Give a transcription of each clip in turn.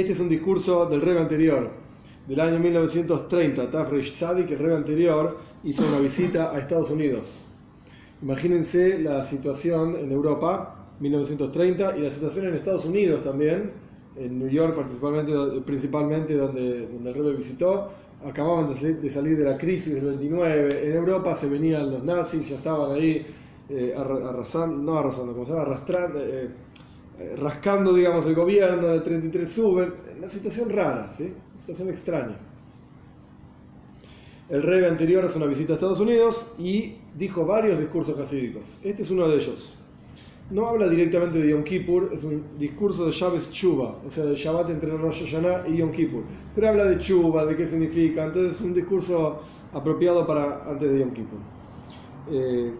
Este es un discurso del rey anterior, del año 1930. Tafresh Tzadik, el rey anterior, hizo una visita a Estados Unidos. Imagínense la situación en Europa, 1930, y la situación en Estados Unidos también, en New York principalmente, principalmente donde, el rey visitó. Acababan de salir de la crisis del 29. En Europa se venían los nazis, ya estaban ahí eh, arrasando, no arrasando, como se llama, arrastrando. Eh, rascando, digamos, el gobierno, del 33 suben, una situación rara, ¿sí? Una situación extraña. El rey anterior hace una visita a Estados Unidos y dijo varios discursos hasídicos. Este es uno de ellos. No habla directamente de Yom Kippur, es un discurso de Shabbat Chuba, o sea, del Shabbat entre Rosh Hashanah y Yom Kippur. Pero habla de Chuba, de qué significa, entonces es un discurso apropiado para antes de Yom Kippur. Eh,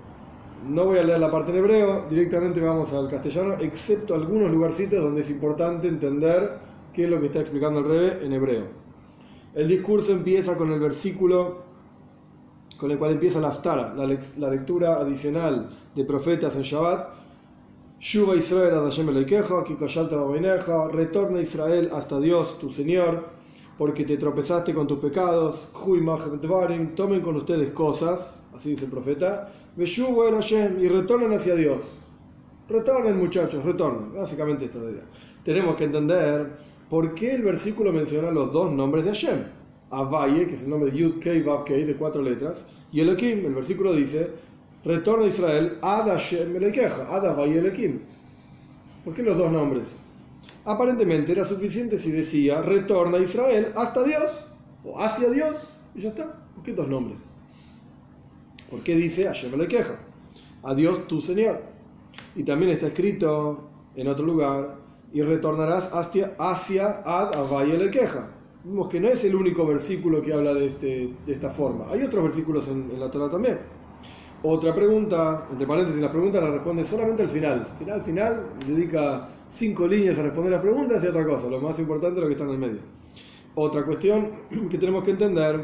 no voy a leer la parte en hebreo, directamente vamos al castellano, excepto algunos lugarcitos donde es importante entender qué es lo que está explicando el Rebe en hebreo. El discurso empieza con el versículo con el cual empieza la Aftara, la, lectura adicional de profetas en Shabbat. Shuba Israel retorna Israel hasta Dios, tu Señor, porque te tropezaste con tus pecados. Tomen con ustedes cosas, así dice el profeta, y retornen hacia Dios. Retornen muchachos, retornen. Básicamente esta idea. Tenemos que entender por qué el versículo menciona los dos nombres de Hashem. Avaye, que es el nombre de Yud Kei Vav Kei, de cuatro letras, y Elohim, el versículo dice, retorna a Israel, Ad Hashem Elekeja, Ad Avaye Elohim. ¿Por qué los dos nombres? Aparentemente era suficiente si decía, retorna a Israel hasta Dios, o hacia Dios, y ya está. ¿Por qué dos nombres? ¿Por qué dice Hashem le queja? A Dios tu Señor. Y también está escrito en otro lugar, y retornarás hacia, hacia Ad Avaye le queja. Vemos que no es el único versículo que habla de, este, de esta forma. Hay otros versículos en, la Torah también. Otra pregunta, entre paréntesis, la pregunta la responde solamente al final. Final, final, dedica cinco líneas a responder las preguntas y otra cosa. Lo más importante es lo que está en el medio. Otra cuestión que tenemos que entender,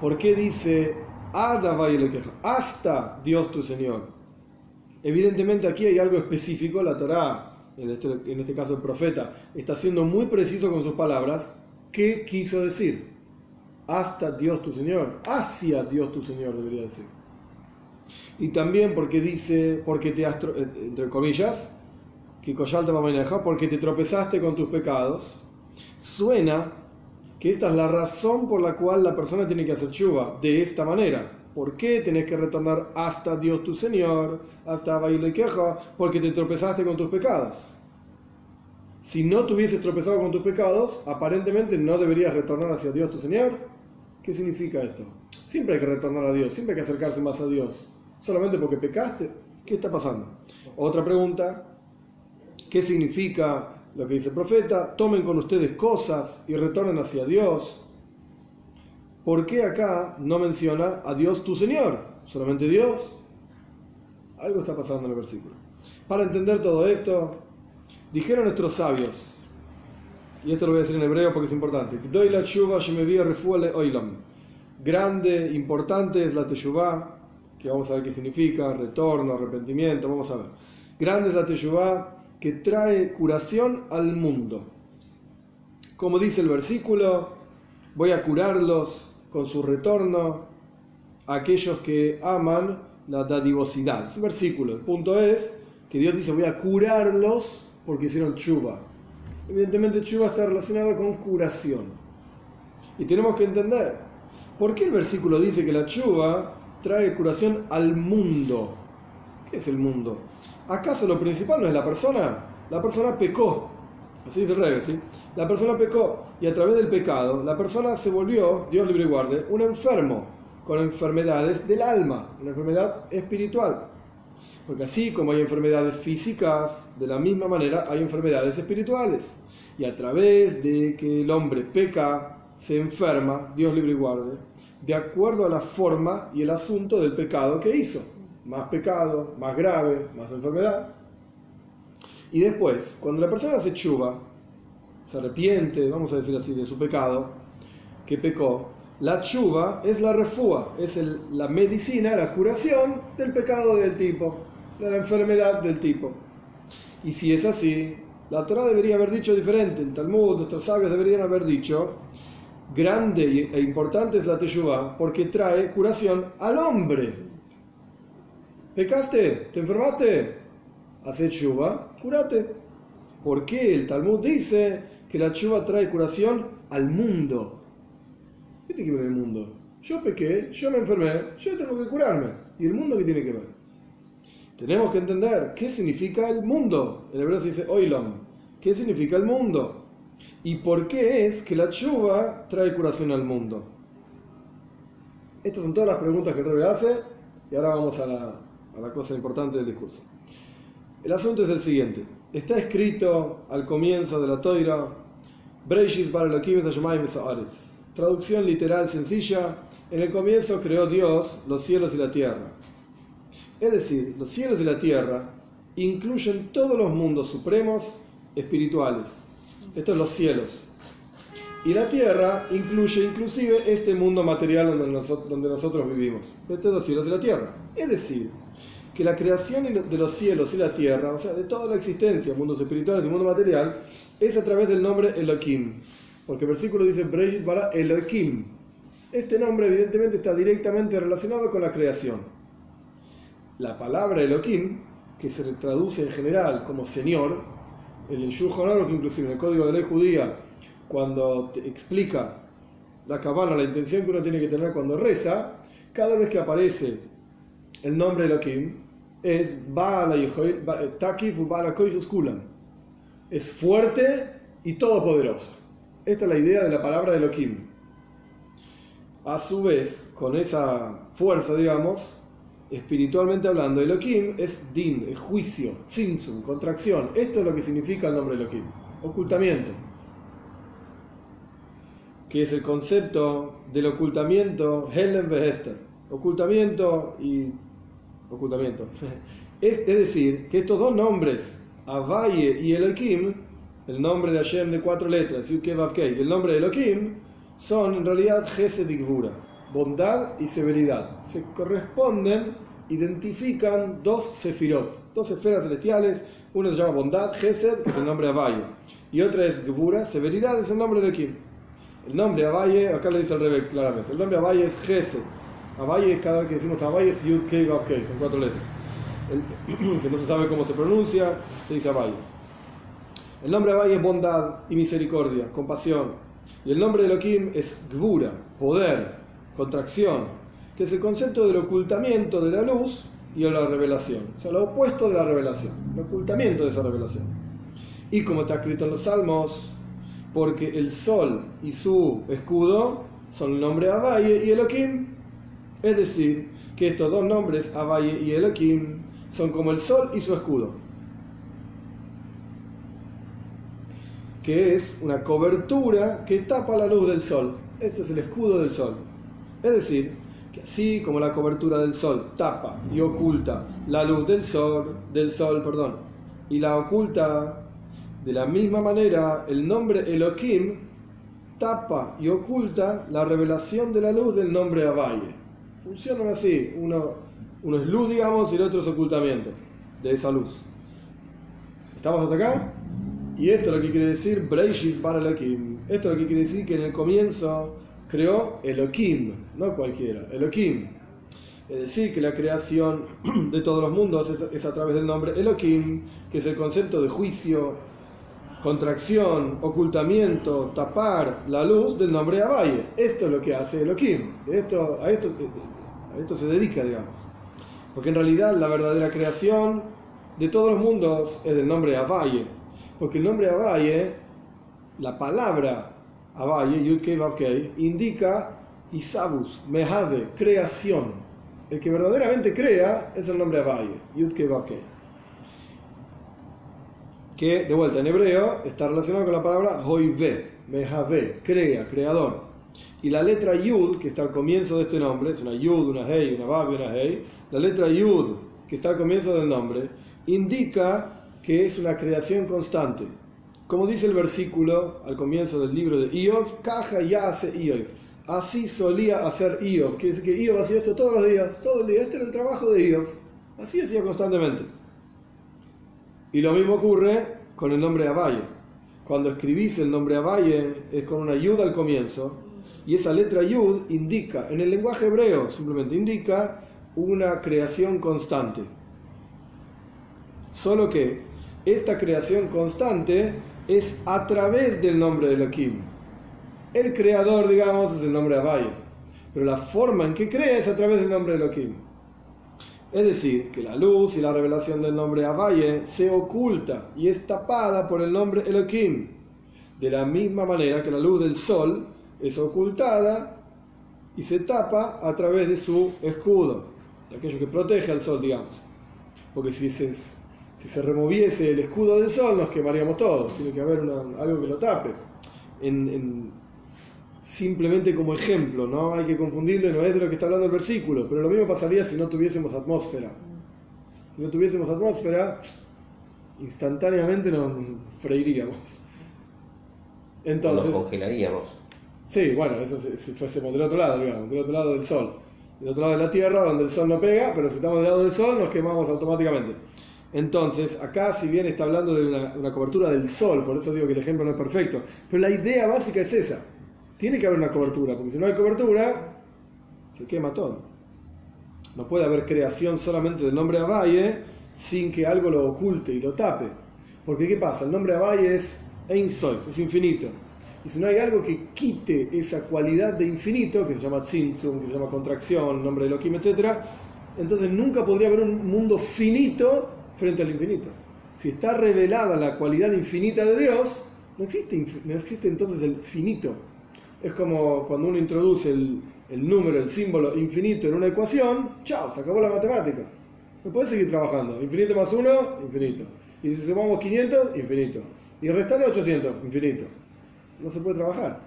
¿por qué dice hasta Dios tu Señor. Evidentemente aquí hay algo específico, la Torá, en este, en este caso el profeta, está siendo muy preciso con sus palabras. ¿Qué quiso decir? Hasta Dios tu Señor, hacia Dios tu Señor debería decir. Y también porque dice, porque te has, eh, entre comillas, que porque te tropezaste con tus pecados, suena que esta es la razón por la cual la persona tiene que hacer chuva, de esta manera. ¿Por qué tenés que retornar hasta Dios tu Señor, hasta Baile Queja? Porque te tropezaste con tus pecados. Si no te hubieses tropezado con tus pecados, aparentemente no deberías retornar hacia Dios tu Señor. ¿Qué significa esto? Siempre hay que retornar a Dios, siempre hay que acercarse más a Dios. Solamente porque pecaste, ¿qué está pasando? Otra pregunta, ¿qué significa lo que dice el profeta, tomen con ustedes cosas y retornen hacia Dios. ¿Por qué acá no menciona a Dios tu Señor? Solamente Dios. Algo está pasando en el versículo. Para entender todo esto, dijeron nuestros sabios, y esto lo voy a decir en hebreo porque es importante, Grande, importante es la teshuvah, que vamos a ver qué significa, retorno, arrepentimiento, vamos a ver. Grande es la teshuvah que trae curación al mundo. Como dice el versículo, voy a curarlos con su retorno a aquellos que aman la dadivosidad. Es versículo. El punto es que Dios dice voy a curarlos porque hicieron chuba. Evidentemente chuba está relacionado con curación. Y tenemos que entender, ¿por qué el versículo dice que la chuba trae curación al mundo? ¿Qué es el mundo? ¿Acaso lo principal no es la persona? La persona pecó. Así dice el rey, ¿sí? La persona pecó y a través del pecado la persona se volvió, Dios libre y guarde, un enfermo con enfermedades del alma, una enfermedad espiritual. Porque así como hay enfermedades físicas, de la misma manera hay enfermedades espirituales. Y a través de que el hombre peca, se enferma, Dios libre y guarde, de acuerdo a la forma y el asunto del pecado que hizo más pecado, más grave, más enfermedad. Y después, cuando la persona se chuva, se arrepiente, vamos a decir así, de su pecado, que pecó, la chuva es la refúa, es la medicina, la curación del pecado del tipo, de la enfermedad del tipo. Y si es así, La Torah debería haber dicho diferente. En Talmud, nuestros sabios deberían haber dicho: grande e importante es la Teshuvah porque trae curación al hombre. ¿Pecaste? ¿Te enfermaste? Haced Teshuvah, curate. ¿Por qué el Talmud dice que la Teshuvah trae curación al mundo? ¿Qué tiene que ver el mundo? Yo pequé, yo me enfermé, yo tengo que curarme. ¿Y el mundo qué tiene que ver? Tenemos que entender qué significa el mundo. En hebreo se dice oilom. ¿Qué significa el mundo? ¿Y por qué es que la chuva trae curación al mundo? Estas son todas las preguntas que el Rebe hace y ahora vamos a la, cosa importante del discurso. El asunto es el siguiente. Está escrito al comienzo de la Toira, Traducción literal sencilla. En el comienzo creó Dios los cielos y la tierra. Es decir, los cielos y la tierra incluyen todos los mundos supremos espirituales. Estos son los cielos. Y la tierra incluye inclusive este mundo material donde nosotros, vivimos. Estos son los cielos y la tierra. Es decir, que la creación de los cielos y la tierra, o sea, de toda la existencia, mundos espirituales y mundo material, es a través del nombre Elohim. Porque el versículo dice Brejis para Elohim. Este nombre evidentemente está directamente relacionado con la creación la palabra Elohim, que se traduce en general como Señor, en el Shulchan inclusive en el Código de Ley Judía, cuando te explica la cabana, la intención que uno tiene que tener cuando reza, cada vez que aparece el nombre Elohim, es Kulam. Es fuerte y todopoderoso. Esta es la idea de la palabra Elohim. A su vez, con esa fuerza, digamos, espiritualmente hablando, Elohim es din, es juicio, tzimtzum, contracción. Esto es lo que significa el nombre Elohim, ocultamiento. Que es el concepto del ocultamiento, Helen Behester. Ocultamiento y. Ocultamiento. Es, decir, que estos dos nombres, Avaye y Elohim, el nombre de Hashem de cuatro letras, y el nombre de Elohim, son en realidad Gesed y bondad y severidad. Se corresponden, identifican dos sefirot, dos esferas celestiales. Una se llama bondad, Gesed, que es el nombre de Abaye, y otra es Gebura, severidad, es el nombre de Kim. El nombre Abaye, acá lo dice el revés claramente, el nombre Abaye es Gesed. Abaye cada vez que decimos Abaye es Yud Kei Vav son cuatro letras. que no se sabe cómo se pronuncia, se dice Abaye. El nombre Abaye es bondad y misericordia, compasión. Y el nombre de Elohim es Gbura, poder, contracción, que es el concepto del ocultamiento de la luz y de la revelación. O sea, lo opuesto de la revelación, el ocultamiento de esa revelación. Y como está escrito en los Salmos, porque el sol y su escudo son el nombre Abaye y Elohim, es decir, que estos dos nombres, Abaye y Elohim, son como el sol y su escudo, que es una cobertura que tapa la luz del sol. Esto es el escudo del sol. Es decir, que así como la cobertura del sol tapa y oculta la luz del sol, del sol, perdón, y la oculta de la misma manera, el nombre Elohim tapa y oculta la revelación de la luz del nombre Abaye. Funcionan así, uno, uno es luz, digamos, y el otro es ocultamiento de esa luz. ¿Estamos hasta acá? Y esto es lo que quiere decir Breishis para Elohim. Esto es lo que quiere decir que en el comienzo creó Elohim, no cualquiera, Elohim. Es decir, que la creación de todos los mundos es, a través del nombre Elohim, que es el concepto de juicio, contracción, ocultamiento, tapar la luz del nombre Abaye. Esto es lo que hace Elohim. Esto, a, esto, a esto se dedica, digamos. Porque en realidad la verdadera creación de todos los mundos es del nombre Abaye. Porque el nombre Abaye, la palabra Abaye, Yudkei Vavkei, indica Isabus, Mehave, creación. El que verdaderamente crea es el nombre Abaye, Yudkei Vavkei. Que, de vuelta, en hebreo está relacionado con la palabra Hoive, Mehave, crea, creador. Y la letra Yud, que está al comienzo de este nombre, es una Yud, una Hei, una y una Hei, la letra Yud, que está al comienzo del nombre, indica que es una creación constante como dice el versículo al comienzo del libro de Iov, caja ya hace Iov. Así solía hacer Iov. Quiere decir que Iov hacía esto todos los días, todo el día. Este era el trabajo de Iov. Así hacía constantemente. Y lo mismo ocurre con el nombre Abaye. Cuando escribís el nombre Abaye es con una yud al comienzo y esa letra yud indica, en el lenguaje hebreo simplemente indica una creación constante. Solo que esta creación constante es a través del nombre de Elohim. El creador, digamos, es el nombre Abaye, pero la forma en que crea es a través del nombre de Elohim. Es decir, que la luz y la revelación del nombre Abaye se oculta y es tapada por el nombre Elohim, de la misma manera que la luz del sol es ocultada y se tapa a través de su escudo, de aquello que protege al sol, digamos. Porque si se, si se removiese el escudo del sol, nos quemaríamos todos. Tiene que haber algo que lo tape. Simplemente como ejemplo, no hay que confundirlo, no es de lo que está hablando el versículo, pero lo mismo pasaría si no tuviésemos atmósfera. Si no tuviésemos atmósfera, instantáneamente nos freiríamos. Entonces, nos congelaríamos. Sí, bueno, eso si, fuésemos del otro lado, digamos, del otro lado del Sol. Del otro lado de la Tierra, donde el Sol no pega, pero si estamos del lado del Sol, nos quemamos automáticamente. Entonces, acá si bien está hablando de una, cobertura del Sol, por eso digo que el ejemplo no es perfecto, pero la idea básica es esa. Tiene que haber una cobertura, porque si no hay cobertura, se quema todo. No puede haber creación solamente del nombre Abaye sin que algo lo oculte y lo tape. Porque ¿qué pasa? El nombre Abaye es Ein Soy, es infinito. Y si no hay algo que quite esa cualidad de infinito, que se llama Tzimtzum, que se llama contracción, nombre de Elohim, etc., entonces nunca podría haber un mundo finito frente al infinito. Si está revelada la cualidad infinita de Dios, no existe, no existe entonces el finito. Es como cuando uno introduce el, número, el símbolo infinito en una ecuación, chao, se acabó la matemática. No puede seguir trabajando. Infinito más uno, infinito. Y si sumamos 500, infinito. Y restarle 800, infinito no se puede trabajar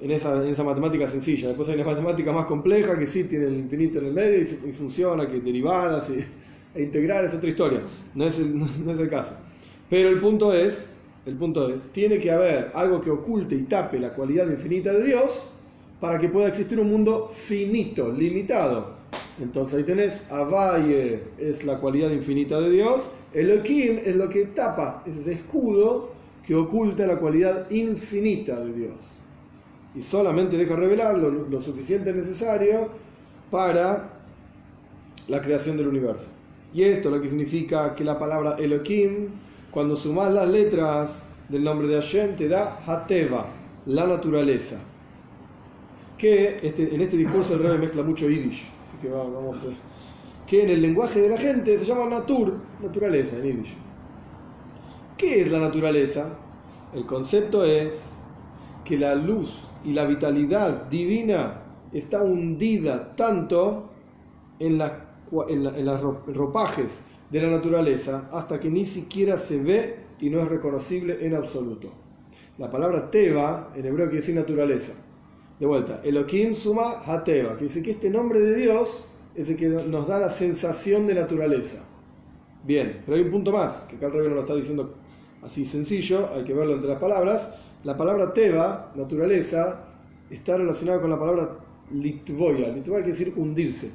en esa, matemática sencilla. Después hay una matemática más compleja que sí tiene el infinito en el medio y, funciona, que derivadas y, e integrar es otra historia. No, es el caso. Pero el punto es, el punto es, tiene que haber algo que oculte y tape la cualidad infinita de Dios para que pueda existir un mundo finito, limitado. Entonces ahí tenés, Avaye es la cualidad infinita de Dios, Elohim es lo que tapa, es ese escudo que oculta la cualidad infinita de Dios y solamente deja revelar lo, suficiente necesario para la creación del universo. Y esto lo que significa que la palabra Elohim, cuando sumas las letras del nombre de Hashem, te da Hateva, la naturaleza. Que este, en este discurso el rey mezcla mucho Yiddish, así que vamos a que en el lenguaje de la gente se llama natur, naturaleza en Yiddish. ¿Qué es la naturaleza? El concepto es que la luz y la vitalidad divina está hundida tanto en, los ropajes de la naturaleza hasta que ni siquiera se ve y no es reconocible en absoluto. La palabra teva en hebreo quiere decir naturaleza. De vuelta, Elohim suma hateva, que dice que este nombre de Dios es el que nos da la sensación de naturaleza. Bien, pero hay un punto más, que acá el no lo está diciendo así sencillo, hay que verlo entre las palabras. La palabra teva, naturaleza, está relacionada con la palabra litvoya. Litvoya quiere decir hundirse.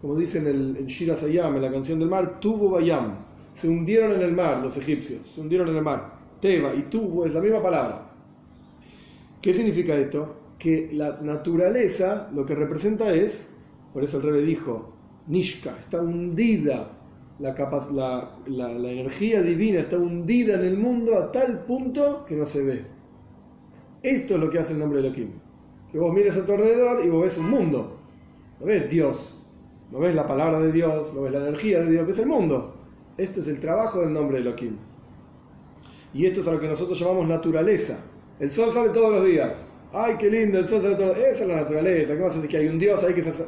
Como dicen en, en Shira en la canción del mar, tuvo bayam. Se hundieron en el mar los egipcios, se hundieron en el mar. Teva y tuvo es la misma palabra. ¿Qué significa esto? Que la naturaleza lo que representa es, por eso el rebe dijo, Nishka, está hundida la, la, energía divina está hundida en el mundo a tal punto que no se ve. Esto es lo que hace el nombre de Elohim. Que vos mires a tu alrededor y vos ves un mundo. No ves Dios. No ves la palabra de Dios, no ves la energía de Dios, ves el mundo. Esto es el trabajo del nombre de Elohim. Y esto es a lo que nosotros llamamos naturaleza. El sol sale todos los días. ¡Ay, qué lindo! El sol sale todos los días. Esa es la naturaleza. ¿Qué más hace que hay un Dios ahí que se hace?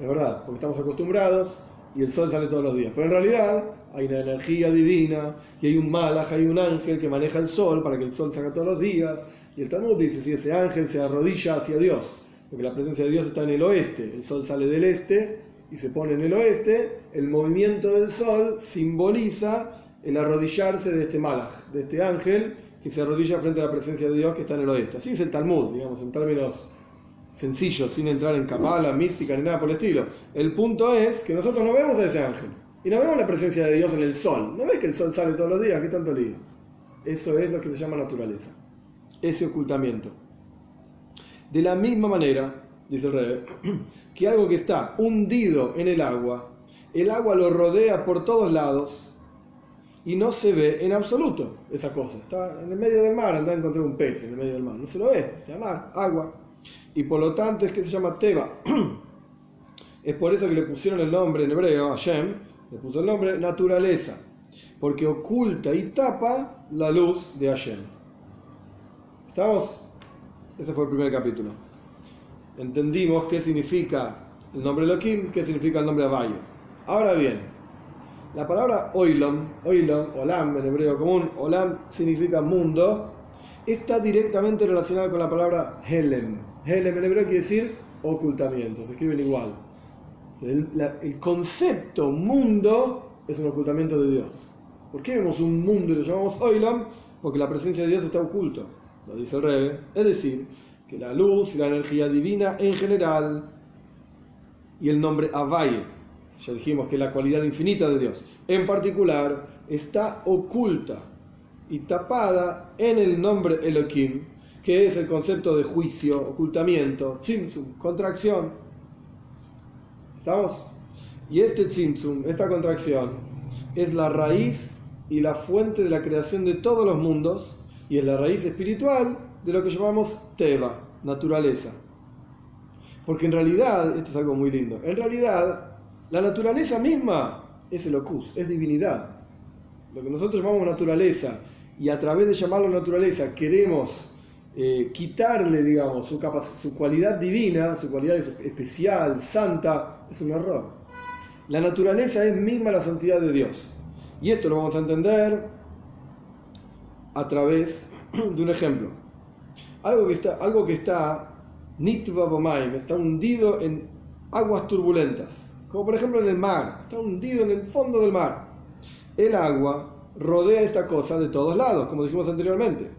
Es verdad, porque estamos acostumbrados y el sol sale todos los días. Pero en realidad hay una energía divina y hay un malaj, hay un ángel que maneja el sol para que el sol salga todos los días. Y el Talmud dice, si ese ángel se arrodilla hacia Dios, porque la presencia de Dios está en el oeste, el sol sale del este y se pone en el oeste, el movimiento del sol simboliza el arrodillarse de este malaj, de este ángel que se arrodilla frente a la presencia de Dios que está en el oeste. Así es el Talmud, digamos, en términos sencillo, sin entrar en cabala, mística ni nada por el estilo. El punto es que nosotros no vemos a ese ángel. Y no vemos la presencia de Dios en el sol. ¿No ves que el sol sale todos los días? ¿Qué tanto lío? Eso es lo que se llama naturaleza. Ese ocultamiento. De la misma manera, dice el rey, que algo que está hundido en el agua, el agua lo rodea por todos lados y no se ve en absoluto esa cosa. Está en el medio del mar, anda a encontrar un pez en el medio del mar. No se lo ve, está mar, agua. Y por lo tanto es que se llama Teba. Es por eso que le pusieron el nombre en hebreo, Hashem, le puso el nombre naturaleza, porque oculta y tapa la luz de Hashem. ¿Estamos? Ese fue el primer capítulo. Entendimos qué significa el nombre Elohim, qué significa el nombre Abaye. Ahora bien, la palabra oilom, oilom, olam en hebreo común, olam significa mundo, está directamente relacionado con la palabra helem. Helem en hebreo quiere decir ocultamiento, se escriben igual. El, el, concepto mundo es un ocultamiento de Dios. ¿Por qué vemos un mundo y lo llamamos Oilam? Porque la presencia de Dios está oculto, lo dice el Rebe. Es decir, que la luz y la energía divina en general y el nombre Avaye, ya dijimos que la cualidad infinita de Dios, en particular está oculta y tapada en el nombre Elohim, que es el concepto de juicio, ocultamiento, tzimtzum, contracción, ¿Estamos? Y este tzimtzum, esta contracción, es la raíz y la fuente de la creación de todos los mundos y es la raíz espiritual de lo que llamamos Teba, naturaleza. Porque en realidad, esto es algo muy lindo, en realidad la naturaleza misma es el ocus, es divinidad. Lo que nosotros llamamos naturaleza y a través de llamarlo naturaleza queremos eh, quitarle, digamos, su, su cualidad divina, su cualidad especial, santa, es un error. La naturaleza es misma la santidad de Dios. Y esto lo vamos a entender a través de un ejemplo. Algo que está, algo que está está hundido en aguas turbulentas, como por ejemplo en el mar, está hundido en el fondo del mar. El agua rodea esta cosa de todos lados, como dijimos anteriormente.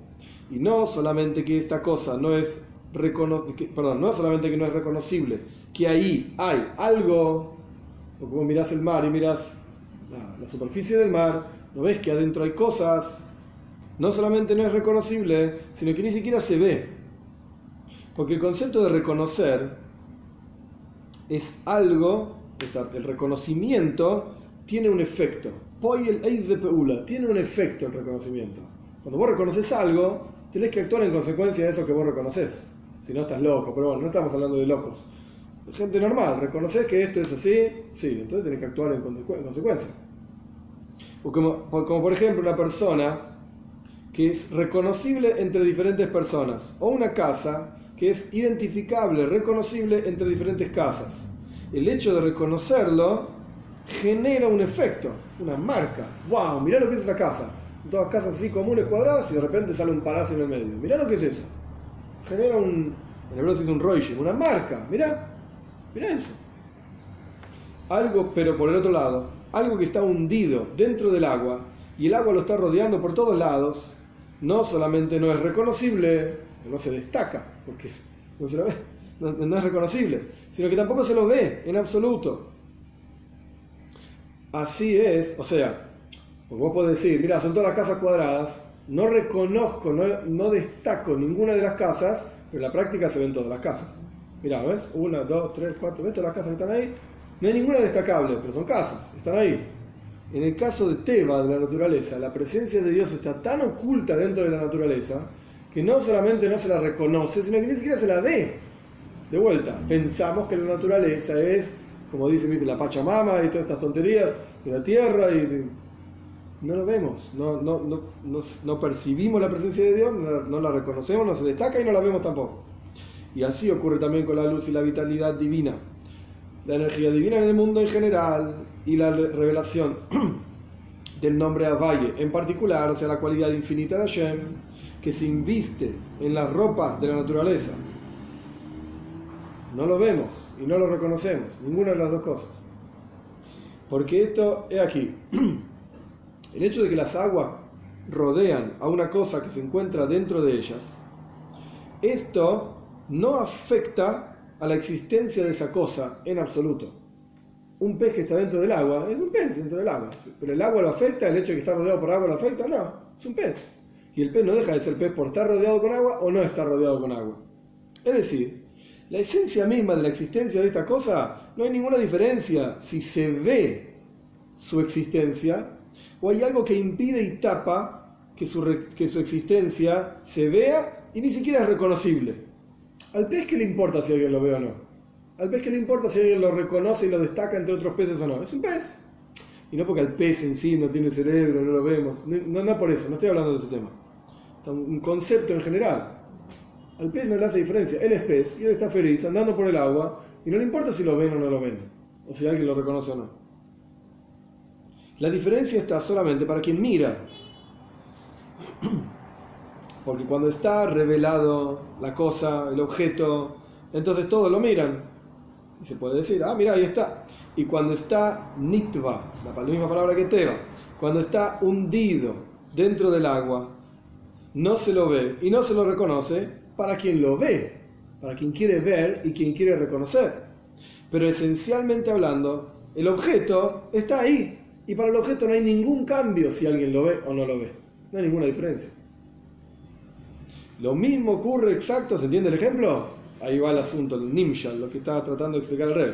Y no solamente que esta cosa no es perdón, no solamente que no es reconocible, que ahí hay algo, porque vos mirás el mar y mirás la, superficie del mar, no ves que adentro hay cosas, no solamente no es reconocible, sino que ni siquiera se ve. Porque el concepto de reconocer es algo, el reconocimiento tiene un efecto. Tiene un efecto el reconocimiento. Cuando vos reconoces algo, tenés que actuar en consecuencia de eso que vos reconoces. Si no estás loco, pero bueno, no estamos hablando de locos. Gente normal, reconoces que esto es así, sí, entonces tenés que actuar en consecuencia. Como, como por ejemplo una persona que es reconocible entre diferentes personas, o una casa que es identificable, reconocible entre diferentes casas. El hecho de reconocerlo genera un efecto, una marca. ¡Wow! Mirá lo que es esa casa todas casas así comunes cuadradas y de repente sale un palacio en el medio. Mirá lo que es eso. Genera un, en hebreo se dice un roish, una marca. Mirá, mirá eso. Algo, pero por el otro lado, algo que está hundido dentro del agua y el agua lo está rodeando por todos lados, no solamente no es reconocible, no se destaca, porque no se lo ve, no es reconocible, sino que tampoco se lo ve en absoluto. Así es, o sea, vos podés decir, mira, son todas las casas cuadradas, no reconozco, no, destaco ninguna de las casas, pero en la práctica se ven todas las casas. Mira, ¿ves? Una, dos, tres, cuatro, ¿ves todas las casas que están ahí? No hay ninguna destacable, pero son casas, están ahí. En el caso de Teba, de la naturaleza, la presencia de Dios está tan oculta dentro de la naturaleza que no solamente no se la reconoce, sino que ni siquiera se la ve. De vuelta, pensamos que la naturaleza es, como dice la Pachamama y todas estas tonterías de la tierra y no lo vemos, no, no, no, no, percibimos la presencia de Dios, no, la reconocemos, no se destaca y no la vemos tampoco. Y así ocurre también con la luz y la vitalidad divina. La energía divina en el mundo en general y la revelación del nombre Valle en particular, o sea, la cualidad infinita de Hashem, que se inviste en las ropas de la naturaleza. No lo vemos y no lo reconocemos, ninguna de las dos cosas. Porque esto es aquí. El hecho de que las aguas rodean a una cosa que se encuentra dentro de ellas, esto no afecta a la existencia de esa cosa en absoluto. Un pez que está dentro del agua es un pez dentro del agua. Pero el agua lo afecta, el hecho de que está rodeado por agua lo afecta, no, es un pez. Y el pez no deja de ser pez por estar rodeado con agua o no estar rodeado con agua. Es decir, la esencia misma de la existencia de esta cosa, no hay ninguna diferencia si se ve su existencia o hay algo que impide y tapa que su, que su existencia se vea y ni siquiera es reconocible. Al pez qué le importa si alguien lo ve o no. Al pez qué le importa si alguien lo reconoce y lo destaca entre otros peces o no. Es un pez. Y no porque el pez en sí no tiene cerebro, no lo vemos. No, no por eso, no estoy hablando de ese tema. Un concepto en general. Al pez no le hace diferencia. Él es pez y él está feliz andando por el agua y no le importa si lo ven o no lo ven. O si alguien lo reconoce o no. La diferencia está solamente para quien mira. Porque cuando está revelado la cosa, el objeto, entonces todos lo miran. Y se puede decir, ah, mira, ahí está. Y cuando está nitva, la misma palabra que teva, cuando está hundido dentro del agua, no se lo ve y no se lo reconoce para quien lo ve, para quien quiere ver y quien quiere reconocer. Pero esencialmente hablando, el objeto está ahí y para el objeto no hay ningún cambio si alguien lo ve o no lo ve. No hay ninguna diferencia. Lo mismo ocurre exacto, ¿se entiende el ejemplo? Ahí va el asunto, el nimshal, lo que estaba tratando de explicar el rey.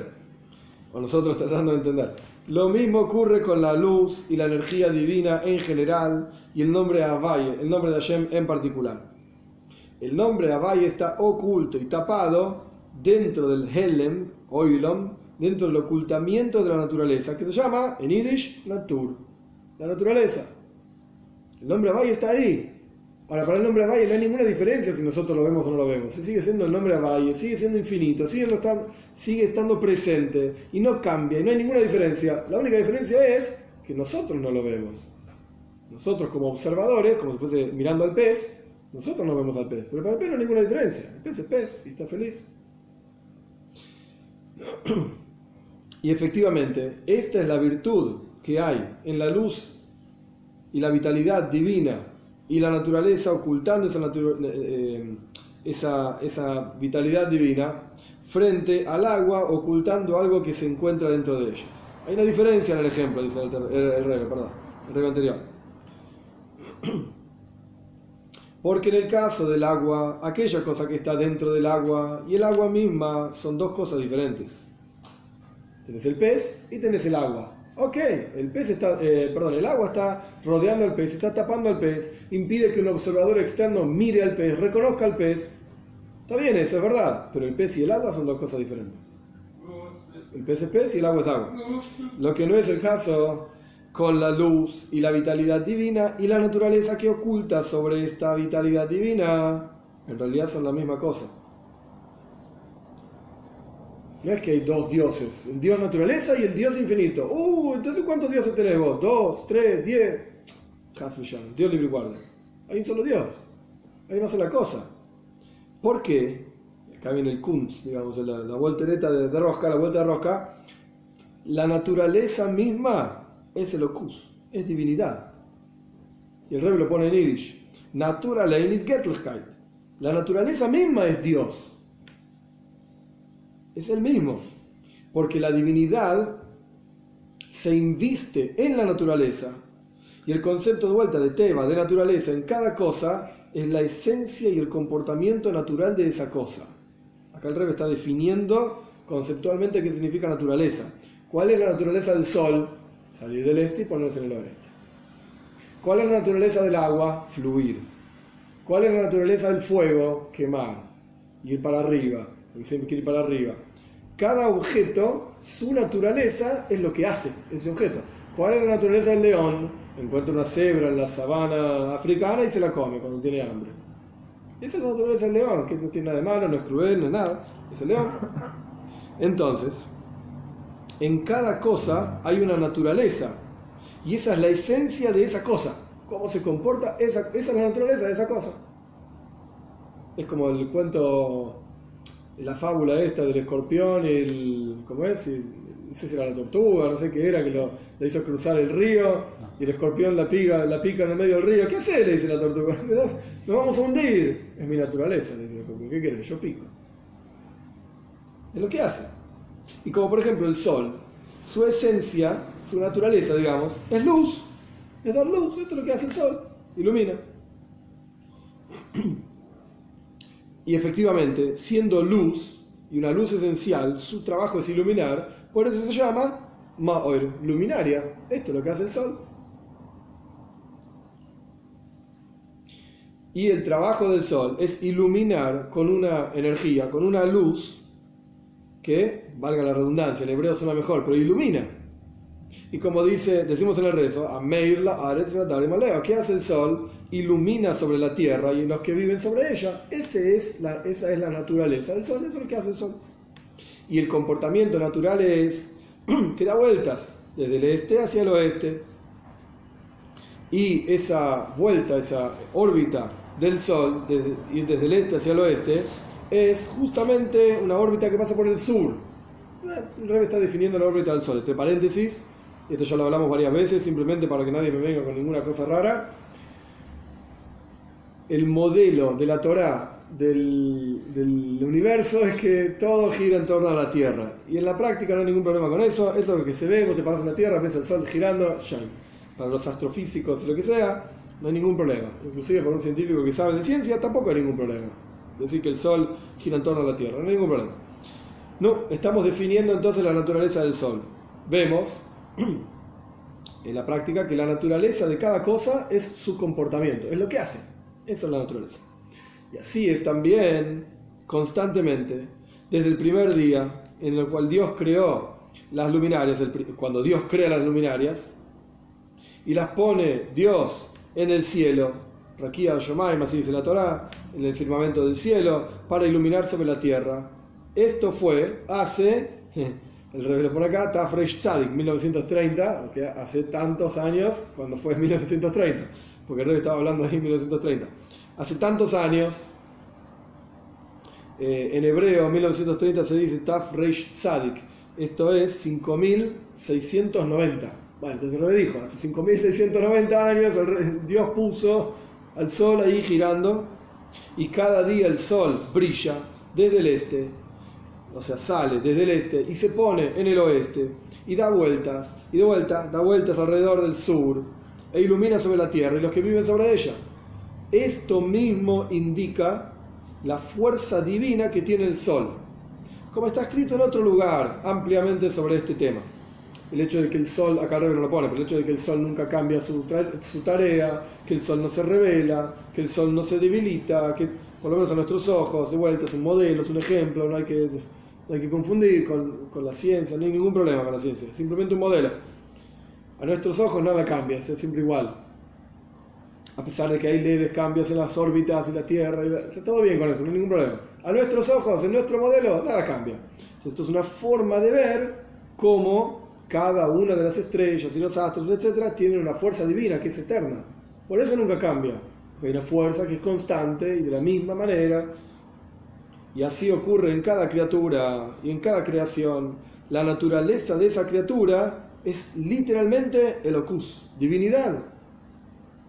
O nosotros tratando de entender. Lo mismo ocurre con la luz y la energía divina en general y el nombre Avaye, el nombre de Hashem en particular. El nombre Avaye está oculto y tapado dentro del Helem, Oilom, dentro del ocultamiento de la naturaleza, que se llama en Yiddish Natur, la naturaleza. El nombre Avaye está ahí, Ahora, para el nombre Valle no hay ninguna diferencia si nosotros lo vemos o no lo vemos. Sigue siendo el nombre Valle, sigue siendo infinito, sigue estando, sigue estando presente y no cambia y no hay ninguna diferencia. La única diferencia es que nosotros no lo vemos. Nosotros como observadores, como si fuese mirando al pez, nosotros no vemos al pez. Pero para el pez no hay ninguna diferencia. El pez es pez y está feliz. Y efectivamente, esta es la virtud que hay en la luz y la vitalidad divina y la naturaleza ocultando esa, eh, eh, esa, esa, vitalidad divina frente al agua ocultando algo que se encuentra dentro de ella. Hay una diferencia en el ejemplo, dice el, el, perdón, el anterior. Porque en el caso del agua, aquella cosa que está dentro del agua y el agua misma son dos cosas diferentes. Tienes el pez y tienes el agua. Ok, el pez está, eh, perdón, el agua está rodeando al pez, está tapando al pez, impide que un observador externo mire al pez, reconozca al pez. Está bien, eso es verdad, pero el pez y el agua son dos cosas diferentes. El pez es pez y el agua es agua. Lo que no es el caso con la luz y la vitalidad divina y la naturaleza que oculta sobre esta vitalidad divina, en realidad son la misma cosa. No es que hay dos dioses, el dios naturaleza y el dios infinito. Uh, entonces ¿cuántos dioses tenés vos? ¿Dos? ¿Tres? ¿Diez? Dios libre guarda. Hay un solo dios. Hay una sola cosa. ¿Por qué? Acá viene el Kunz, digamos, la, la voltereta de, de, rosca, la vuelta de rosca. La naturaleza misma es el ocus, es divinidad. Y el rey lo pone en Yiddish. Naturaleinit La naturaleza misma es Dios es el mismo, porque la divinidad se inviste en la naturaleza y el concepto de vuelta de Teba, de naturaleza, en cada cosa es la esencia y el comportamiento natural de esa cosa. Acá el Rebe está definiendo conceptualmente qué significa naturaleza. ¿Cuál es la naturaleza del sol? Salir del este y ponerse en el oeste. ¿Cuál es la naturaleza del agua? Fluir. ¿Cuál es la naturaleza del fuego? Quemar. Ir para arriba porque siempre quiere ir para arriba. Cada objeto, su naturaleza es lo que hace ese objeto. ¿Cuál es la naturaleza del león? Encuentra una cebra en la sabana africana y se la come cuando tiene hambre. Esa es la naturaleza del león, que no tiene nada de malo, no es cruel, no es nada. Es el león. Entonces, en cada cosa hay una naturaleza. Y esa es la esencia de esa cosa. Cómo se comporta, esa, esa es la naturaleza de esa cosa. Es como el cuento la fábula esta del escorpión, el, ¿cómo es? no sé si era la tortuga, no sé qué era, que lo, le hizo cruzar el río y el escorpión la pica, la pica en el medio del río. ¿Qué hace? Le dice la tortuga. Nos vamos a hundir. Es mi naturaleza, le dice el escorpión. ¿Qué quieres? Yo pico. Es lo que hace. Y como por ejemplo el sol. su esencia, su naturaleza, digamos, es luz, es dar luz, esto es lo que hace el sol, ilumina. Y efectivamente, siendo luz, y una luz esencial, su trabajo es iluminar, por eso se llama Ma'or, luminaria. Esto es lo que hace el sol. Y el trabajo del sol es iluminar con una energía, con una luz que, valga la redundancia, en hebreo suena mejor, pero ilumina. Y como dice, decimos en el rezo, la ¿qué hace el sol? Ilumina sobre la tierra y los que viven sobre ella. Ese es esa es la naturaleza del sol, eso es lo que hace el sol. Y el comportamiento natural es que da vueltas desde el este hacia el oeste. Y esa vuelta, esa órbita del Sol, desde, desde el este hacia el oeste, es justamente una órbita que pasa por el sur. El está definiendo la órbita del Sol. Entre paréntesis, esto ya lo hablamos varias veces, simplemente para que nadie me venga con ninguna cosa rara. El modelo de la Torá del, universo es que todo gira en torno a la Tierra. Y en la práctica no hay ningún problema con eso. Esto es lo que se ve, vos te paras en la Tierra, ves el Sol girando, shine. Para los astrofísicos lo que sea, no hay ningún problema. Inclusive para un científico que sabe de ciencia, tampoco hay ningún problema. Decir que el Sol gira en torno a la Tierra, no hay ningún problema. No, estamos definiendo entonces la naturaleza del Sol. Vemos en la práctica que la naturaleza de cada cosa es su comportamiento, es lo que hace. Esa es la naturaleza. Y así es también constantemente, desde el primer día en el cual Dios creó las luminarias, cuando Dios crea las luminarias y las pone Dios en el cielo, Raquía Yomaim, así dice la Torá, en el firmamento del cielo, para iluminar sobre la tierra. Esto fue hace, el rey lo pone acá, Tafresh Tzadik, 1930, que hace tantos años, cuando fue 1930, porque el rey estaba hablando ahí en 1930. Hace tantos años, eh, en hebreo 1930 se dice Tafresh Tzadik, esto es 5690. Bueno, entonces lo dijo, hace 5690 años Dios puso al sol ahí girando y cada día el sol brilla desde el este, o sea, sale desde el este y se pone en el oeste y da vueltas, y de vuelta da vueltas alrededor del sur e ilumina sobre la tierra y los que viven sobre ella. Esto mismo indica la fuerza divina que tiene el sol, como está escrito en otro lugar ampliamente sobre este tema el hecho de que el sol, acá arriba no lo pone, pero el hecho de que el sol nunca cambia su, su tarea, que el sol no se revela, que el sol no se debilita, que por lo menos a nuestros ojos, de vuelta, es un modelo, es un ejemplo, no hay que, hay que confundir con, con, la ciencia, no hay ningún problema con la ciencia, es simplemente un modelo. A nuestros ojos nada cambia, es siempre igual. A pesar de que hay leves cambios en las órbitas y la Tierra, todo bien con eso, no hay ningún problema. A nuestros ojos, en nuestro modelo, nada cambia. Esto es una forma de ver cómo cada una de las estrellas y los astros, etcétera, tienen una fuerza divina que es eterna. Por eso nunca cambia. Hay una fuerza que es constante y de la misma manera. Y así ocurre en cada criatura y en cada creación. La naturaleza de esa criatura es literalmente el ocus, divinidad.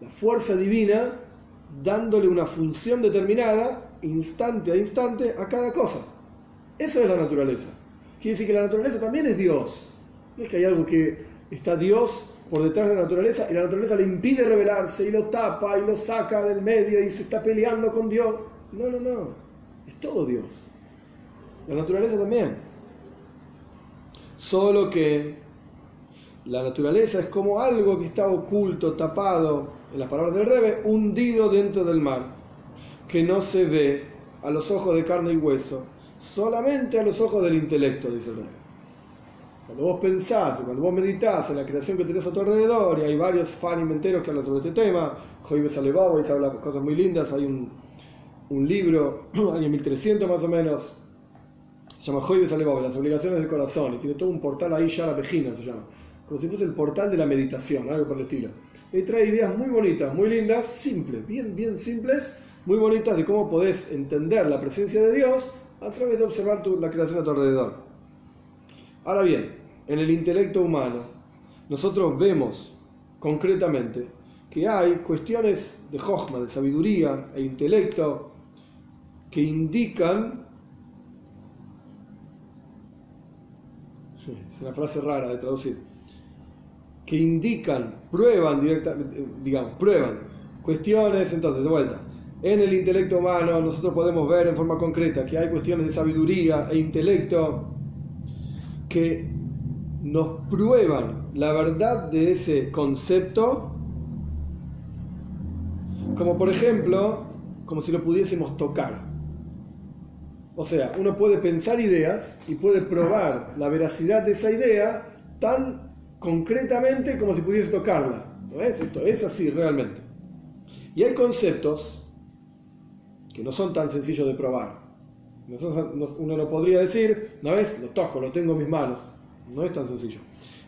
La fuerza divina dándole una función determinada, instante a instante, a cada cosa. Eso es la naturaleza. Quiere decir que la naturaleza también es Dios no es que hay algo que está Dios por detrás de la naturaleza y la naturaleza le impide revelarse y lo tapa y lo saca del medio y se está peleando con Dios. No, no, no. Es todo Dios. La naturaleza también. Solo que la naturaleza es como algo que está oculto, tapado, en las palabras del Rebe, hundido dentro del mar, que no se ve a los ojos de carne y hueso, solamente a los ojos del intelecto, dice el Rebe. Cuando vos pensás cuando vos meditas en la creación que tenés a tu alrededor, y hay varios fanim enteros que hablan sobre este tema, y se habla cosas muy lindas, hay un, un libro, año 1300 más o menos, se llama Joibes las obligaciones del corazón, y tiene todo un portal ahí, ya la Pejina se llama, como si fuese el portal de la meditación, algo por el estilo. Y trae ideas muy bonitas, muy lindas, simples, bien, bien simples, muy bonitas de cómo podés entender la presencia de Dios a través de observar la creación a tu alrededor. Ahora bien, en el intelecto humano, nosotros vemos concretamente que hay cuestiones de Jochma, de sabiduría e intelecto, que indican es una frase rara de traducir, que indican, prueban directamente, digamos, prueban cuestiones, entonces, de vuelta, en el intelecto humano nosotros podemos ver en forma concreta que hay cuestiones de sabiduría e intelecto que nos prueban la verdad de ese concepto, como por ejemplo, como si lo pudiésemos tocar. O sea, uno puede pensar ideas y puede probar la veracidad de esa idea tan concretamente como si pudiese tocarla. ¿No es? Esto es así realmente. Y hay conceptos que no son tan sencillos de probar. Uno no podría decir, ¿no ves? Lo toco, lo tengo en mis manos. No es tan sencillo.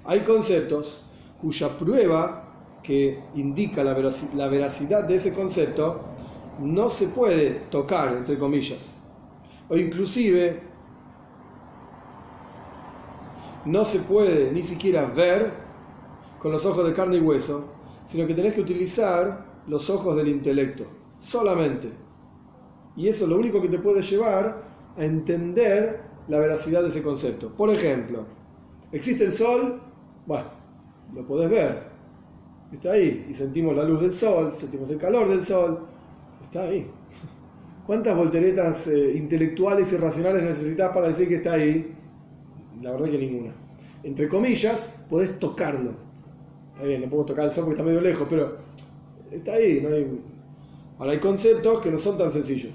Hay conceptos cuya prueba que indica la veracidad de ese concepto no se puede tocar, entre comillas. O inclusive no se puede ni siquiera ver con los ojos de carne y hueso, sino que tenés que utilizar los ojos del intelecto, solamente. Y eso es lo único que te puede llevar a entender la veracidad de ese concepto. Por ejemplo, existe el sol, bueno, lo podés ver, está ahí, y sentimos la luz del sol, sentimos el calor del sol, está ahí. ¿Cuántas volteretas eh, intelectuales y racionales necesitas para decir que está ahí? La verdad que ninguna. Entre comillas, podés tocarlo. Está bien, no puedo tocar el sol porque está medio lejos, pero está ahí. No hay... Ahora hay conceptos que no son tan sencillos.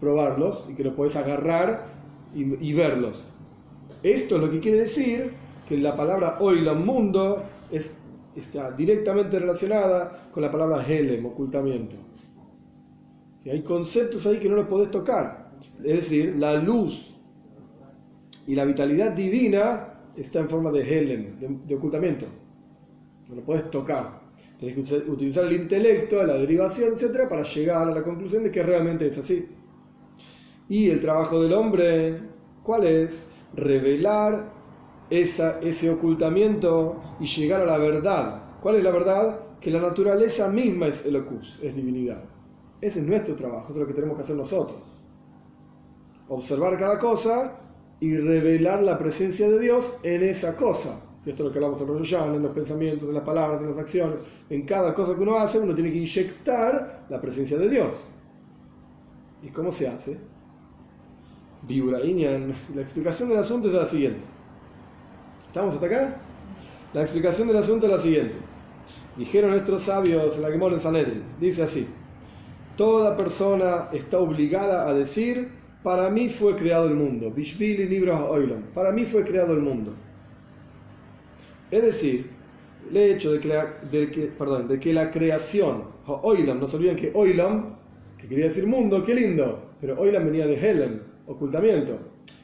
Probarlos y que los podés agarrar y, verlos. Esto es lo que quiere decir que la palabra la mundo, es, está directamente relacionada con la palabra helem, ocultamiento. Hay conceptos ahí que no los podés tocar. Es decir, la luz y la vitalidad divina está en forma de helem, de, ocultamiento. No lo podés tocar. Tenés que utilizar el intelecto, la derivación, etc., para llegar a la conclusión de que realmente es así. Y el trabajo del hombre, ¿cuál es? Revelar esa, ese ocultamiento y llegar a la verdad. ¿Cuál es la verdad? Que la naturaleza misma es el ocus, es divinidad. Ese es nuestro trabajo, es lo que tenemos que hacer nosotros. Observar cada cosa y revelar la presencia de Dios en esa cosa. Esto es lo que hablamos en Rosh en los pensamientos, en las palabras, en las acciones. En cada cosa que uno hace, uno tiene que inyectar la presencia de Dios. ¿Y cómo se hace? Vibra Inyan. La explicación del asunto es la siguiente. ¿Estamos hasta acá? La explicación del asunto es la siguiente. Dijeron nuestros sabios en la Gemora en Sanedrin. Dice así. Toda persona está obligada a decir, para mí fue creado el mundo. Bishvili libros Oilam. Para mí fue creado el mundo. Es decir, el hecho de que la, de que, perdón, de que la creación, Oilam, no se olviden que Oilam, que quería decir mundo, qué lindo, pero Oilam venía de Helen, ocultamiento.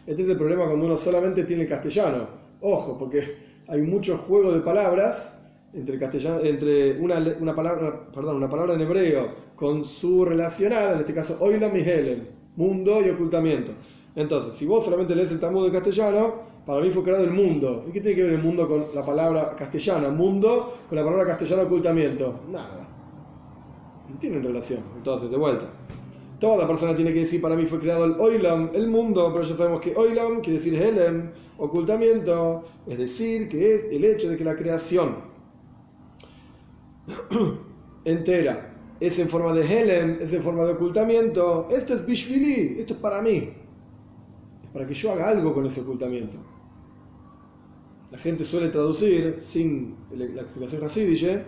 Este es el problema cuando uno solamente tiene castellano. Ojo, porque hay muchos juegos de palabras entre, castellano, entre una, una, palabra, perdón, una palabra en hebreo con su relacionada, en este caso Oilam y Helen, mundo y ocultamiento. Entonces, si vos solamente lees el Talmud en castellano, para mí fue creado el mundo. ¿Y qué tiene que ver el mundo con la palabra castellana? Mundo con la palabra castellana ocultamiento. Nada. No tienen relación. Entonces, de vuelta. Toda persona tiene que decir, para mí fue creado el Oilam, el mundo, pero ya sabemos que Oilam quiere decir Helem, ocultamiento, es decir, que es el hecho de que la creación entera es en forma de Helen, es en forma de ocultamiento. Esto es Bishvili, esto es para mí. Para que yo haga algo con ese ocultamiento. La gente suele traducir, sin la explicación hasidiche,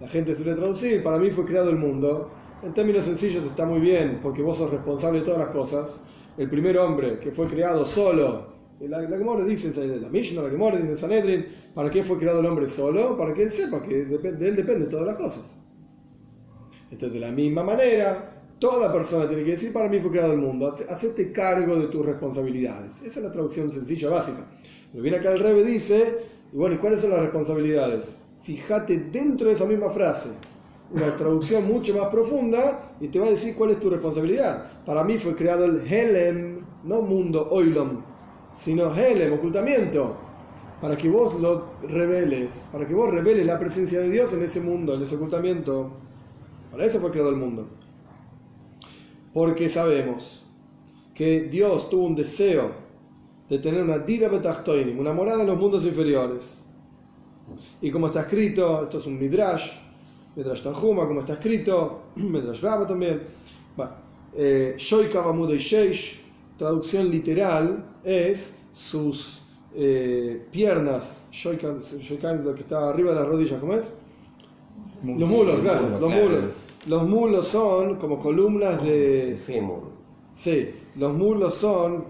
la gente suele traducir, para mí fue creado el mundo. En términos sencillos está muy bien, porque vos sos responsable de todas las cosas. El primer hombre que fue creado solo la, la Gemora dice la Mishnah, la Gemora dice Sanedrin, ¿para qué fue creado el hombre solo? Para que él sepa que de, él depende todas las cosas. Entonces, de la misma manera, toda persona tiene que decir, para mí fue creado el mundo, hacete cargo de tus responsabilidades. Esa es la traducción sencilla, básica. Pero viene acá el Rebe dice, y bueno, ¿y cuáles son las responsabilidades? Fíjate dentro de esa misma frase, una traducción mucho más profunda, y te va a decir cuál es tu responsabilidad. Para mí fue creado el Helem, no mundo, Oilom sino el ocultamiento, para que vos lo reveles, para que vos reveles la presencia de Dios en ese mundo, en ese ocultamiento. Para eso fue creado el mundo. Porque sabemos que Dios tuvo un deseo de tener una dira betachtoinim, una morada en los mundos inferiores. Y como está escrito, esto es un midrash, midrash Tanjuma, como está escrito, midrash Rabba también. Eh, Shoika Bamudei Sheish, traducción literal, es sus eh, piernas, Shoika, lo que está arriba de las rodillas, ¿cómo es? Los mulos, gracias, los mulos. Los mulos son como columnas de... Sí, los mulos son,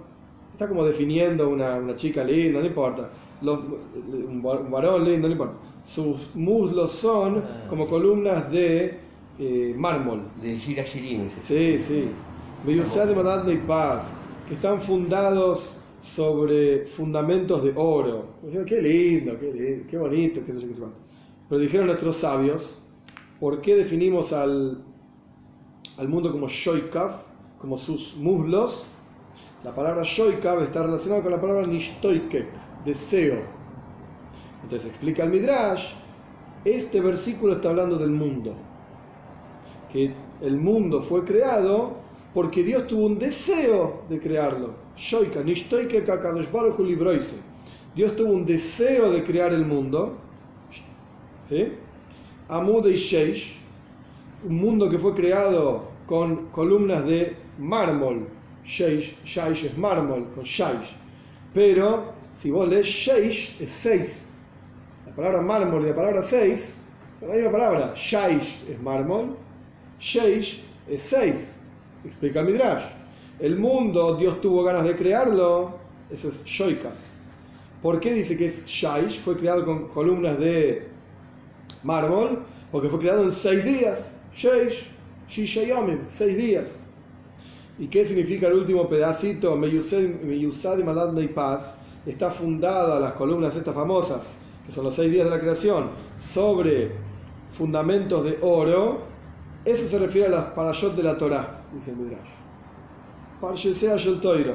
está como definiendo una, una chica linda, no importa, los, un varón lindo, no importa. Sus muslos son ah. como columnas de eh, mármol. De Gira Sí, sí. de y Paz, que están fundados sobre fundamentos de oro. qué lindo, qué, lindo, qué bonito, qué sé yo, qué sé Pero dijeron nuestros sabios, ¿por qué definimos al, al mundo como Shoikav, como sus muslos? La palabra Shoikav está relacionada con la palabra Nishtoikek, deseo. Entonces explica el Midrash, este versículo está hablando del mundo. Que el mundo fue creado porque Dios tuvo un deseo de crearlo. Shoika, Nishtoikek Dios tuvo un deseo de crear el mundo. ¿Sí? Amud y Sheish, un mundo que fue creado con columnas de mármol. Sheish, Shaish es mármol, con Shaish. Pero si vos lees Sheish es 6. La palabra mármol y la palabra 6 la misma palabra. Shaish es mármol, Sheish es 6. Explica Midrash. El mundo, Dios tuvo ganas de crearlo, eso es Shoika. ¿Por qué dice que es Shaish? Fue creado con columnas de mármol, porque fue creado en seis días. Sheish, Shishayomim, seis días. ¿Y qué significa el último pedacito? Meyusad y Paz. Está fundada las columnas estas famosas, que son los seis días de la creación, sobre fundamentos de oro. Eso se refiere a las parashot de la Torah, dice el Midrash. Parshesea Shel Toiro,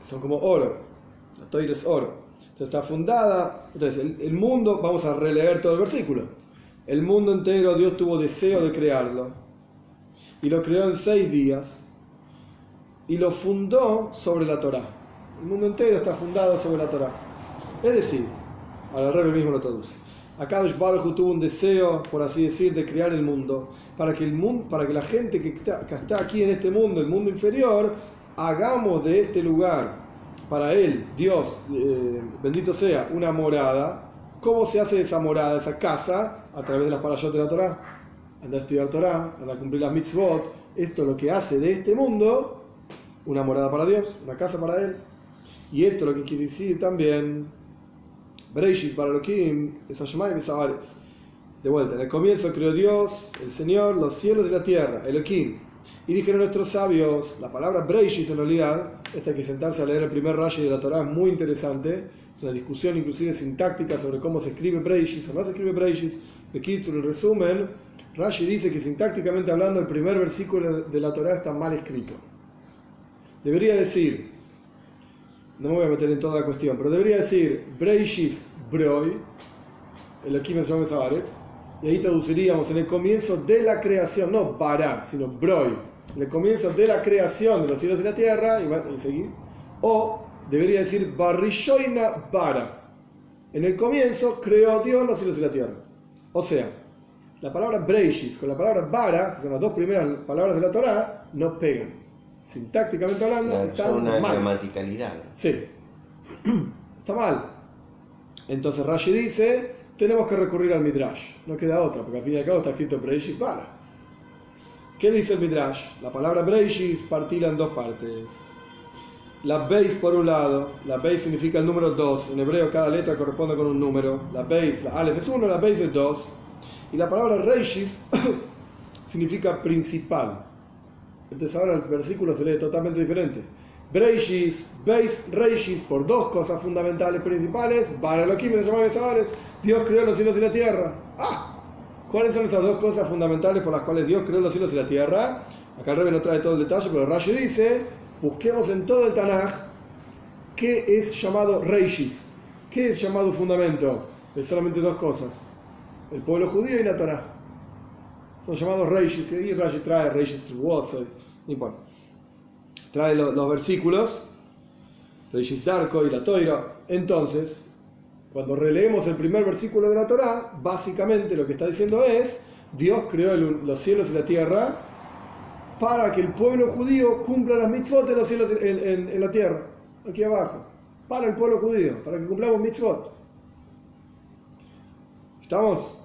que son como oro. La Toiro es oro. Está fundada. Entonces, el, mundo, vamos a releer todo el versículo. El mundo entero, Dios tuvo deseo de crearlo. Y lo creó en seis días. Y lo fundó sobre la Torah. El mundo entero está fundado sobre la Torah. Es decir, ahora el rey mismo lo traduce. Akadosh Baruch tuvo un deseo, por así decir, de crear el mundo, para que, el mundo, para que la gente que está, que está aquí en este mundo, el mundo inferior, hagamos de este lugar para él, Dios, eh, bendito sea, una morada, ¿cómo se hace esa morada, esa casa? A través de las parashot de la Torah. Anda a estudiar Torah, anda a cumplir las mitzvot. Esto es lo que hace de este mundo una morada para Dios, una casa para él. Y esto lo que quiere decir también, Breishis para Elohim, es De vuelta, en el comienzo creó Dios, el Señor, los cielos y la tierra, Elohim. Y dijeron nuestros sabios, la palabra Breishis en realidad, esta hay que sentarse a leer el primer Rashi de la Torah, es muy interesante. Es una discusión inclusive sintáctica sobre cómo se escribe Breishis o no se escribe Breishis. Aquí, en resumen, Rashi dice que sintácticamente hablando el primer versículo de la Torah está mal escrito. Debería decir, no me voy a meter en toda la cuestión, pero debería decir Breishis Broi, el aquí me llama y ahí traduciríamos en el comienzo de la creación, no para, sino Broi en el comienzo de la creación de los cielos y la tierra, y, seguir, o debería decir Barishoina Bara. En el comienzo creó Dios los cielos y la tierra. O sea, la palabra Breishis con la palabra Bara, que son las dos primeras palabras de la Torah, no pegan. Sintácticamente hablando, están una mal. gramaticalidad. Sí. Está mal. Entonces Rashi dice, tenemos que recurrir al Midrash. No queda otra, porque al fin y al cabo está escrito Breishis. ¿Qué dice el Midrash? La palabra Breishis partila en dos partes. La Beis por un lado, la Beis significa el número 2. En hebreo cada letra corresponde con un número. La Beis, la Aleph es 1, la Beis es 2. Y la palabra Reishis significa principal. Entonces ahora el versículo se lee totalmente diferente. Breishis, Beis, Reishis, por dos cosas fundamentales principales. Para lo que me llaman Dios creó los cielos y la tierra. ¡Ah! ¿Cuáles son esas dos cosas fundamentales por las cuales Dios creó los cielos y la tierra? Acá el Rebbe no trae todo el detalle, pero Rashi dice, busquemos en todo el Tanaj qué es llamado Reishis, qué es llamado fundamento. Es solamente dos cosas, el pueblo judío y la Torah. Son llamados Reishis, y Rashi trae Reishis no importa. Trae los versículos Reishis Darko y la Toira. Entonces, cuando releemos el primer versículo de la Torá, básicamente lo que está diciendo es, Dios creó los cielos y la tierra para que el pueblo judío cumpla las mitzvot en los cielos en, en la tierra, aquí abajo, para el pueblo judío, para que cumplamos mitzvot. ¿Estamos?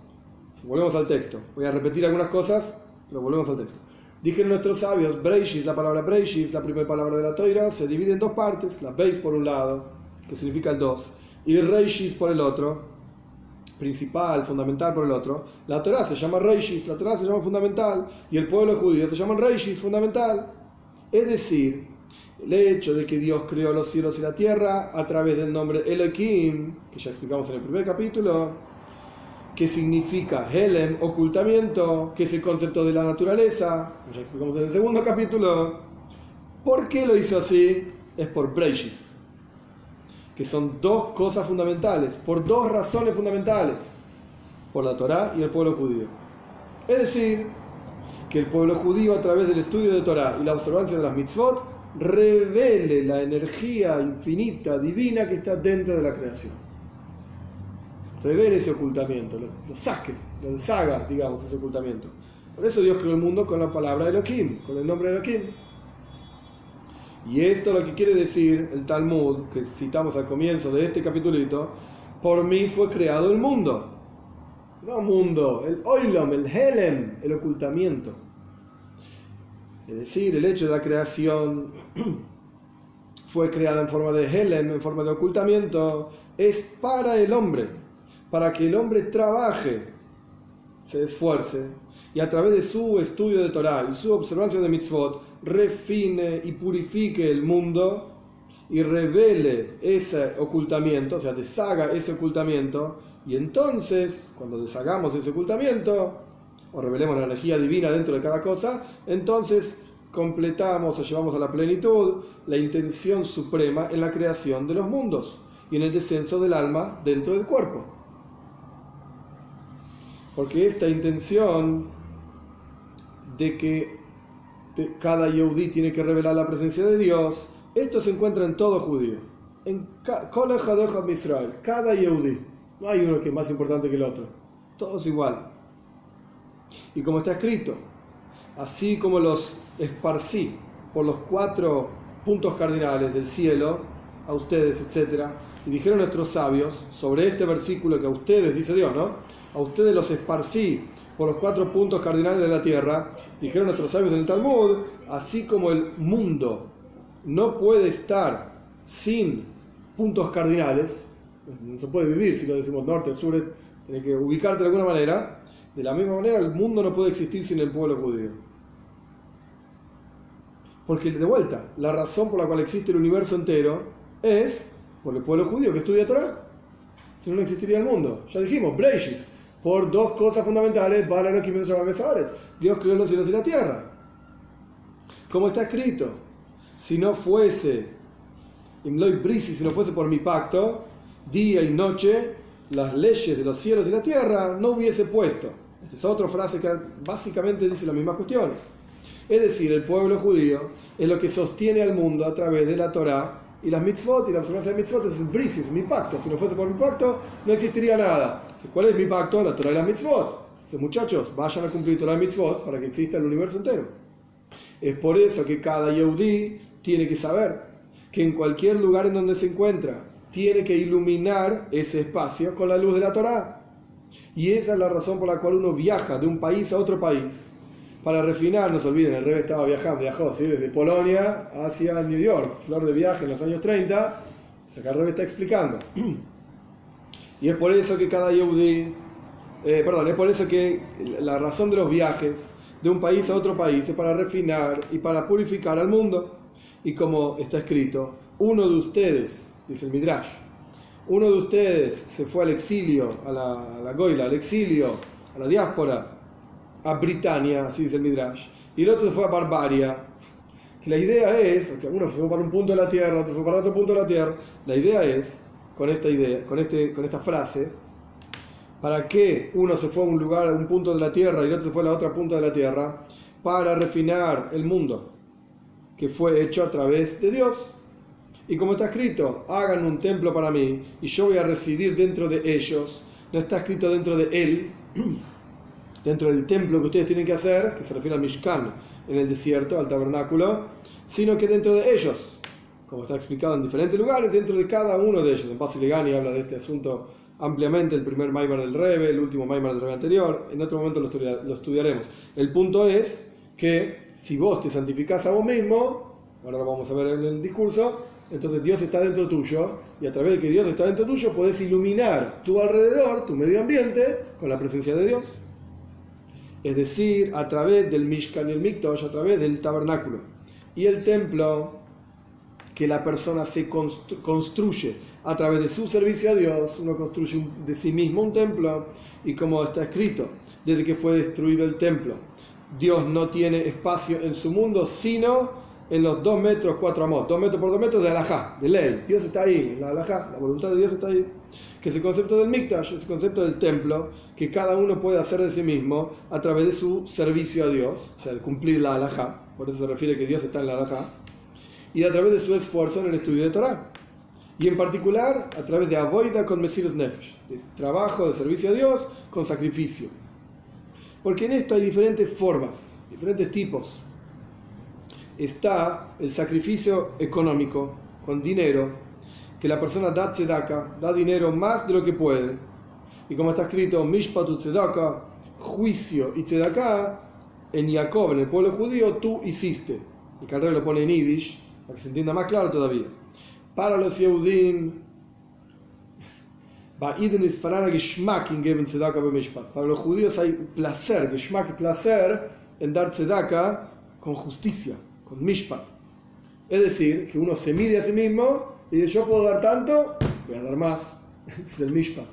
Volvemos al texto. Voy a repetir algunas cosas, pero volvemos al texto. Dijeron nuestros sabios, Breishis, la palabra Breishis, la primera palabra de la Toira, se divide en dos partes, la Beis por un lado, que significa el dos, y Reishis por el otro, principal, fundamental por el otro. La Torah se llama Reishis, la Torah se llama fundamental, y el pueblo judío se llama Reishis, fundamental. Es decir, el hecho de que Dios creó los cielos y la tierra a través del nombre Elohim, que ya explicamos en el primer capítulo, qué significa Helem, ocultamiento, qué es el concepto de la naturaleza, ya explicamos en el segundo capítulo. ¿Por qué lo hizo así? Es por Breishis, que son dos cosas fundamentales, por dos razones fundamentales, por la Torá y el pueblo judío. Es decir, que el pueblo judío a través del estudio de Torá y la observancia de las mitzvot revele la energía infinita, divina que está dentro de la creación revele ese ocultamiento, lo, saque, lo deshaga, digamos, ese ocultamiento. Por eso Dios creó el mundo con la palabra de Elohim, con el nombre de Elohim. Y esto lo que quiere decir el Talmud, que citamos al comienzo de este capítulito, por mí fue creado el mundo. No mundo, el oilom, el helem, el ocultamiento. Es decir, el hecho de la creación fue creada en forma de helem, en forma de ocultamiento, es para el hombre para que el hombre trabaje, se esfuerce y a través de su estudio de Torah y su observancia de mitzvot refine y purifique el mundo y revele ese ocultamiento, o sea, deshaga ese ocultamiento y entonces, cuando deshagamos ese ocultamiento o revelemos la energía divina dentro de cada cosa, entonces completamos o llevamos a la plenitud la intención suprema en la creación de los mundos y en el descenso del alma dentro del cuerpo. Porque esta intención de que cada Yehudi tiene que revelar la presencia de Dios, esto se encuentra en todo judío. En de Israel, cada Yehudi. No hay uno que es más importante que el otro. Todos igual. Y como está escrito, así como los esparcí por los cuatro puntos cardinales del cielo, a ustedes, etc. Y dijeron nuestros sabios sobre este versículo que a ustedes, dice Dios, ¿no? A ustedes los esparcí por los cuatro puntos cardinales de la tierra, dijeron nuestros sabios en el Talmud, así como el mundo no puede estar sin puntos cardinales, no se puede vivir si lo decimos norte, sur, tiene que ubicarte de alguna manera, de la misma manera el mundo no puede existir sin el pueblo judío. Porque de vuelta, la razón por la cual existe el universo entero es por el pueblo judío que estudia Torah. Si no, no existiría el mundo. Ya dijimos, Breishis, por dos cosas fundamentales, Dios creó los cielos y la tierra. Como está escrito, si no fuese, si no fuese por mi pacto, día y noche, las leyes de los cielos y la tierra no hubiese puesto. Esta es otra frase que básicamente dice las mismas cuestiones. Es decir, el pueblo judío es lo que sostiene al mundo a través de la Torá y las mitzvot y la observancia de mitzvot es el brisis, mi pacto. Si no fuese por mi pacto, no existiría nada. ¿Cuál es mi pacto? La Torah y las mitzvot. Entonces, muchachos, vayan a cumplir Torah y mitzvot para que exista el universo entero. Es por eso que cada Yehudi tiene que saber que en cualquier lugar en donde se encuentra, tiene que iluminar ese espacio con la luz de la Torah. Y esa es la razón por la cual uno viaja de un país a otro país para refinar, no se olviden, el rey estaba viajando, viajó desde Polonia hacia New York, flor de viaje en los años 30, acá el rey está explicando. Y es por eso que cada Yehudi, eh, perdón, es por eso que la razón de los viajes de un país a otro país es para refinar y para purificar al mundo. Y como está escrito, uno de ustedes, dice el Midrash, uno de ustedes se fue al exilio, a la, a la Goila, al exilio, a la diáspora, a Britania, así dice el Midrash, y el otro se fue a Barbaria. La idea es, o sea, uno se fue para un punto de la tierra, otro se fue para otro punto de la tierra. La idea es, con esta idea, con, este, con esta frase, ¿para qué uno se fue a un lugar, a un punto de la tierra y el otro se fue a la otra punta de la tierra? Para refinar el mundo que fue hecho a través de Dios. Y como está escrito, hagan un templo para mí y yo voy a residir dentro de ellos. No está escrito dentro de él, dentro del templo que ustedes tienen que hacer, que se refiere al Mishkan en el desierto, al tabernáculo, sino que dentro de ellos, como está explicado en diferentes lugares, dentro de cada uno de ellos. En Basiligani habla de este asunto ampliamente, el primer Maimar del Rebe, el último Maimar del Rebe anterior, en otro momento lo, estudiaremos. El punto es que si vos te santificás a vos mismo, ahora lo vamos a ver en el discurso, entonces Dios está dentro tuyo y a través de que Dios está dentro tuyo puedes iluminar tu alrededor, tu medio ambiente, con la presencia de Dios. Es decir, a través del Mishkan y el Miktosh, a través del tabernáculo. Y el templo que la persona se construye a través de su servicio a Dios, uno construye de sí mismo un templo y como está escrito, desde que fue destruido el templo, Dios no tiene espacio en su mundo sino en los dos metros, cuatro amos, dos metros por dos metros de alajá, de ley. Dios está ahí, la alajá, la voluntad de Dios está ahí. Que es el concepto del mikdash, es el concepto del templo, que cada uno puede hacer de sí mismo a través de su servicio a Dios, o sea, de cumplir la alajá, por eso se refiere que Dios está en la alajá, y a través de su esfuerzo en el estudio de Torah. Y en particular a través de Avoida con Mesiras Nefesh, de trabajo de servicio a Dios con sacrificio. Porque en esto hay diferentes formas, diferentes tipos está el sacrificio económico, con dinero, que la persona da tzedaka, da dinero más de lo que puede. Y como está escrito, Mishpatu tzedaka, juicio y tzedaka, en Jacob, en el pueblo judío, tú hiciste. El carrero lo pone en Yiddish, para que se entienda más claro todavía. Para los Yehudim, para los judíos hay placer, Geschmack placer en dar tzedaka con justicia, con mishpat. Es decir, que uno se mide a sí mismo y dice, yo puedo dar tanto, voy a dar más. es el mishpat.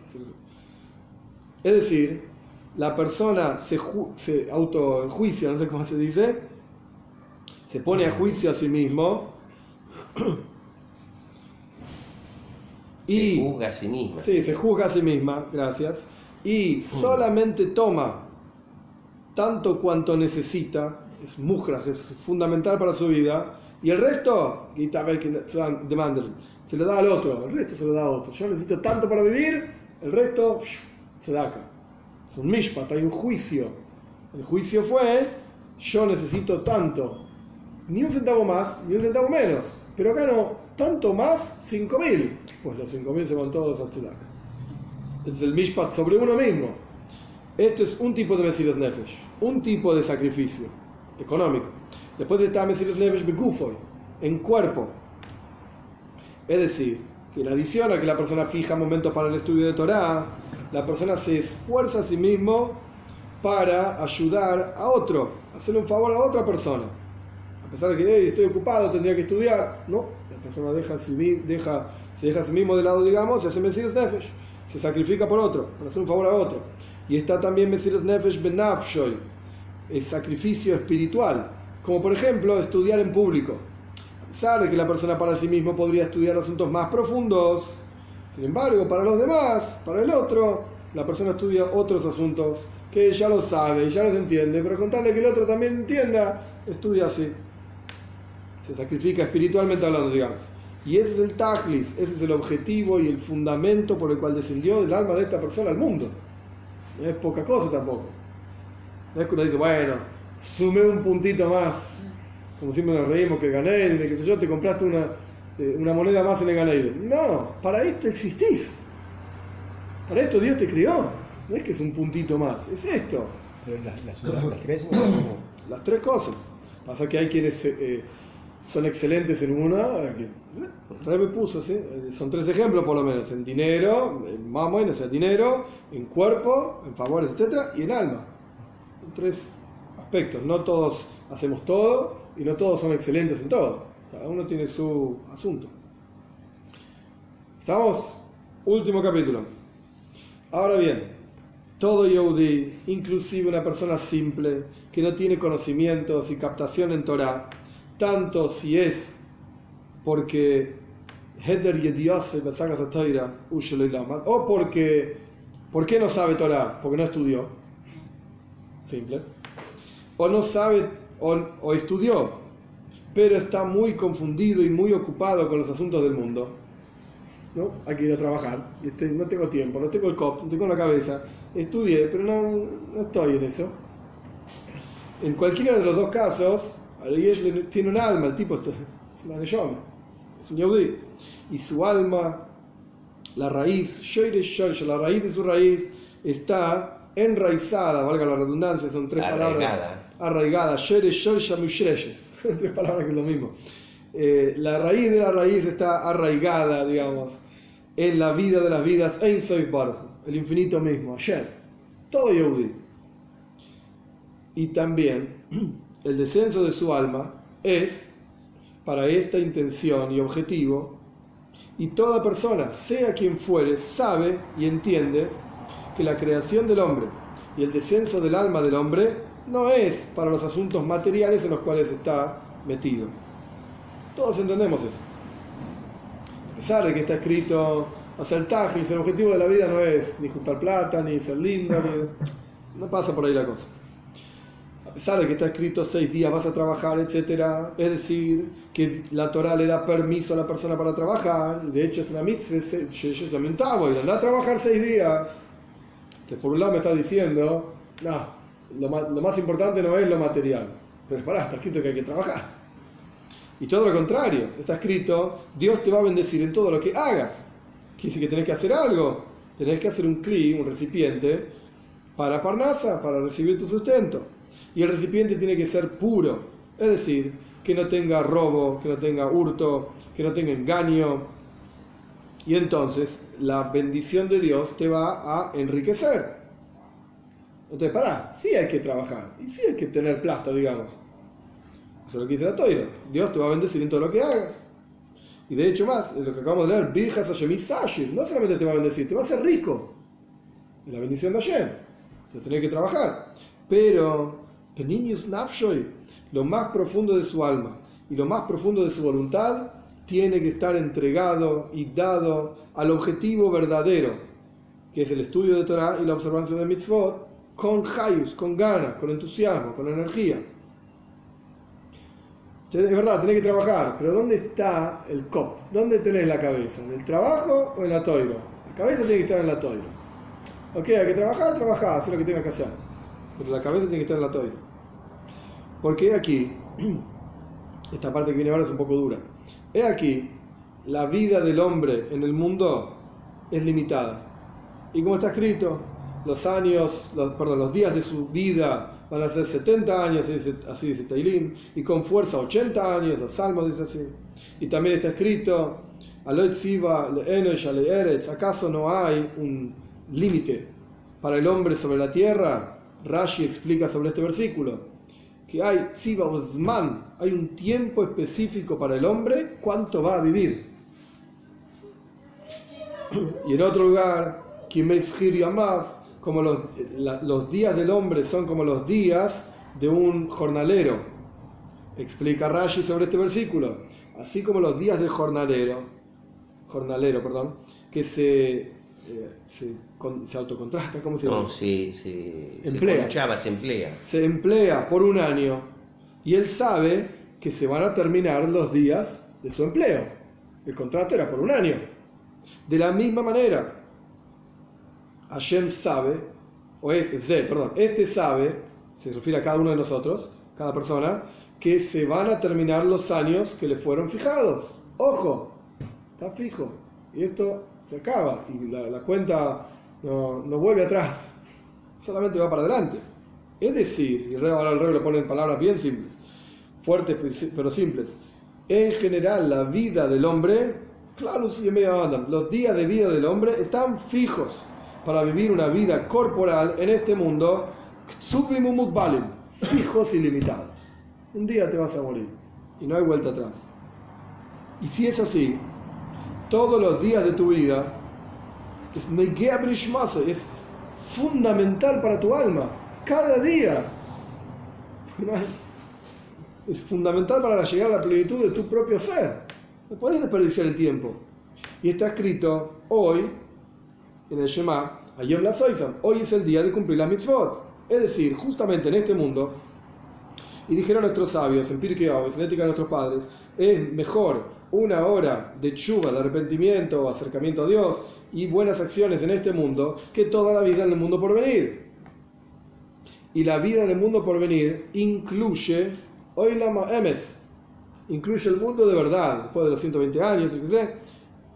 Es decir, la persona se, se autoenjuicia, no sé cómo se dice, se pone a juicio a sí mismo y se juzga a sí misma. Sí, se juzga a sí misma, gracias. Y mm. solamente toma tanto cuanto necesita es mujra, es fundamental para su vida, y el resto, se lo da al otro, el resto se lo da a otro. Yo necesito tanto para vivir, el resto se da acá. Es un mishpat, hay un juicio. El juicio fue, yo necesito tanto, ni un centavo más, ni un centavo menos, pero acá no, tanto más, cinco mil. Pues los cinco mil se van todos a tzedaka. Este es el mishpat sobre uno mismo. Esto es un tipo de Mesiras Nefesh, un tipo de sacrificio económico. Después está Mesiris Neves Begufoy, en cuerpo. Es decir, que en adición a que la persona fija momentos para el estudio de Torah, la persona se esfuerza a sí mismo para ayudar a otro, hacerle un favor a otra persona. A pesar de que estoy ocupado, tendría que estudiar, no, la persona deja, deja, se deja a sí mismo de lado, digamos, y hace Mesiris Nefesh, se sacrifica por otro, para hacer un favor a otro. Y está también Mesiris Nefesh Benafshoy, sacrificio espiritual, como por ejemplo estudiar en público. Sabe que la persona para sí mismo podría estudiar asuntos más profundos, sin embargo, para los demás, para el otro, la persona estudia otros asuntos que ya lo sabe, ya los entiende, pero contarle que el otro también entienda, estudia así. Se sacrifica espiritualmente hablando, digamos. Y ese es el tajlis, ese es el objetivo y el fundamento por el cual descendió el alma de esta persona al mundo. No es poca cosa tampoco. No es que uno dice, bueno, sumé un puntito más, como siempre nos reímos que gané, de que yo te compraste una, eh, una moneda más en el gané. No, para esto existís. Para esto Dios te crió. No es que es un puntito más, es esto. Pero las, las, tres Las tres cosas. Pasa que hay quienes eh, son excelentes en una. Eh, Rebe puso, ¿sí? son tres ejemplos por lo menos: en dinero, en mamón, o sea, dinero, en cuerpo, en favores, etc. y en alma tres aspectos. No todos hacemos todo y no todos son excelentes en todo. Cada uno tiene su asunto. ¿Estamos? Último capítulo. Ahora bien, todo Yehudi, inclusive una persona simple que no tiene conocimientos y captación en Torah, tanto si es porque Heder o porque ¿por qué no sabe Torah? Porque no estudió simple, o no sabe, o, estudió, pero está muy confundido y muy ocupado con los asuntos del mundo. ¿no? Hay que ir a trabajar, este, no tengo tiempo, no tengo el cop, no tengo la cabeza, estudié, pero no, no estoy en eso. En cualquiera de los dos casos, tiene un alma, el tipo está, es neyoma, es un yehudi, y su alma, la raíz, la raíz de su raíz está enraizada, valga la redundancia, son tres palabras arraigadas, tres palabras que es lo mismo. Eh, la raíz de la raíz está arraigada, digamos, en la vida de las vidas, Ein Soif el infinito mismo, ayer, todo Yehudi. Y también el descenso de su alma es para esta intención y objetivo, y toda persona, sea quien fuere, sabe y entiende que la creación del hombre y el descenso del alma del hombre no es para los asuntos materiales en los cuales está metido. Todos entendemos eso. A pesar de que está escrito, tajis, el objetivo de la vida no es ni juntar plata, ni ser lindo, ni... no pasa por ahí la cosa. A pesar de que está escrito seis días vas a trabajar, etc. Es decir, que la Torah le da permiso a la persona para trabajar, de hecho es una mitzvah, yo se y anda a trabajar seis días. Por un lado me está diciendo, no, lo lo más importante no es lo material, pero pará, está escrito que hay que trabajar. Y todo lo contrario, está escrito, Dios te va a bendecir en todo lo que hagas. Quiere decir que tenés que hacer algo, tenés que hacer un cli, un recipiente, para Parnasa, para recibir tu sustento. Y el recipiente tiene que ser puro, es decir, que no tenga robo, que no tenga hurto, que no tenga engaño. Y entonces la bendición de Dios te va a enriquecer. Entonces, pará, sí hay que trabajar y sí hay que tener plata, digamos. Eso es lo que dice la toira. Dios te va a bendecir en todo lo que hagas. Y de hecho más, lo que acabamos de leer, Virjas Hashem no solamente te va a bendecir, te va a hacer rico. Y la bendición de Hashem. Te tenés que trabajar. Pero, Peninius Nafshoy, lo más profundo de su alma y lo más profundo de su voluntad, tiene que estar entregado y dado al objetivo verdadero, que es el estudio de Torah y la observancia de mitzvot, con hayus, con ganas, con entusiasmo, con energía. Es verdad, tenés que trabajar, pero ¿dónde está el cop? ¿Dónde tenés la cabeza? ¿En el trabajo o en la toiro? La cabeza tiene que estar en la toiro. Ok, hay que trabajar, trabajar, hacer lo que tengas que hacer. Pero la cabeza tiene que estar en la toiro. Porque aquí, esta parte que viene ahora es un poco dura. He aquí, la vida del hombre en el mundo es limitada. Y como está escrito, los años, los, perdón, los días de su vida van a ser 70 años, así dice Tailín, y con fuerza 80 años, los salmos dice así. Y también está escrito, ¿acaso no hay un límite para el hombre sobre la tierra? Rashi explica sobre este versículo que hay hay un tiempo específico para el hombre, cuánto va a vivir. Y en otro lugar, como los, los días del hombre son como los días de un jornalero. Explica Rashi sobre este versículo. Así como los días del jornalero, jornalero, perdón, que se, eh, se, se, autocontrasta, ¿cómo se llama? No, sí, sí. Emplea. Se, se emplea. Se emplea por un año y él sabe que se van a terminar los días de su empleo. El contrato era por un año. De la misma manera, Hashem sabe, o este, perdón, este sabe, se refiere a cada uno de nosotros, cada persona, que se van a terminar los años que le fueron fijados. Ojo, está fijo. Y esto se acaba y la, cuenta no, vuelve atrás, solamente va para adelante. Es decir, y ahora el rey le pone en palabras bien simples, fuertes pero simples. En general, la vida del hombre, claro, los días de vida del hombre están fijos para vivir una vida corporal en este mundo, fijos y limitados. Un día te vas a morir y no hay vuelta atrás. Y si es así, todos los días de tu vida es es fundamental para tu alma. Cada día es fundamental para llegar a la plenitud de tu propio ser. No puedes desperdiciar el tiempo. Y está escrito hoy en el Shema, Ayom la hoy es el día de cumplir la mitzvot. Es decir, justamente en este mundo, Y dijeron nuestros sabios, en Pirkei en Ética de nuestros padres, es mejor una hora de chuva, de arrepentimiento acercamiento a Dios y buenas acciones en este mundo que toda la vida en el mundo por venir. Y la vida en el mundo por venir incluye, la Emes, incluye el mundo de verdad, después de los 120 años.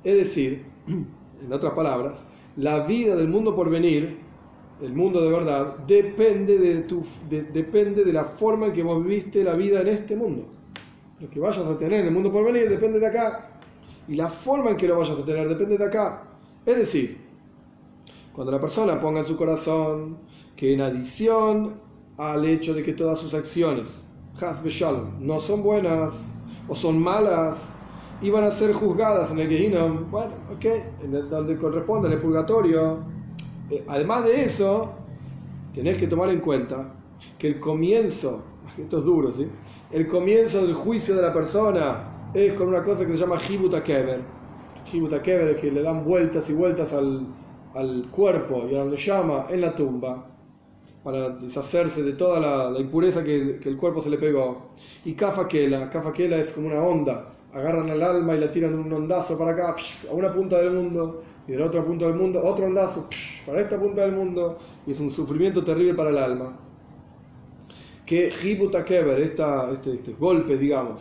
Es decir, en otras palabras, la vida del mundo por venir, el mundo de verdad, depende de, tu, de- depende de la forma en que vos viviste la vida en este mundo. Lo que vayas a tener en el mundo por venir depende de acá. Y la forma en que lo vayas a tener depende de acá. Es decir, cuando la persona ponga en su corazón que en adición al hecho de que todas sus acciones, shalom, no son buenas o son malas y van a ser juzgadas en el Gehinnom, bueno, ok, en el- donde corresponde en el purgatorio. Eh, además de eso, tenés que tomar en cuenta que el comienzo, esto es duro, ¿sí? El comienzo del juicio de la persona es con una cosa que se llama Hibuta Kever. Hibuta Kever es que le dan vueltas y vueltas al, al cuerpo y a la llama en la tumba para deshacerse de toda la, la impureza que, que el cuerpo se le pegó. Y Kafa Kela, Kafa Kela es como una onda. Agarran al alma y la tiran de un ondazo para acá, a una punta del mundo, y de la otra punta del mundo, otro ondazo para esta punta del mundo, y es un sufrimiento terrible para el alma. Que Hibuta Keber, esta, este, este golpe, digamos,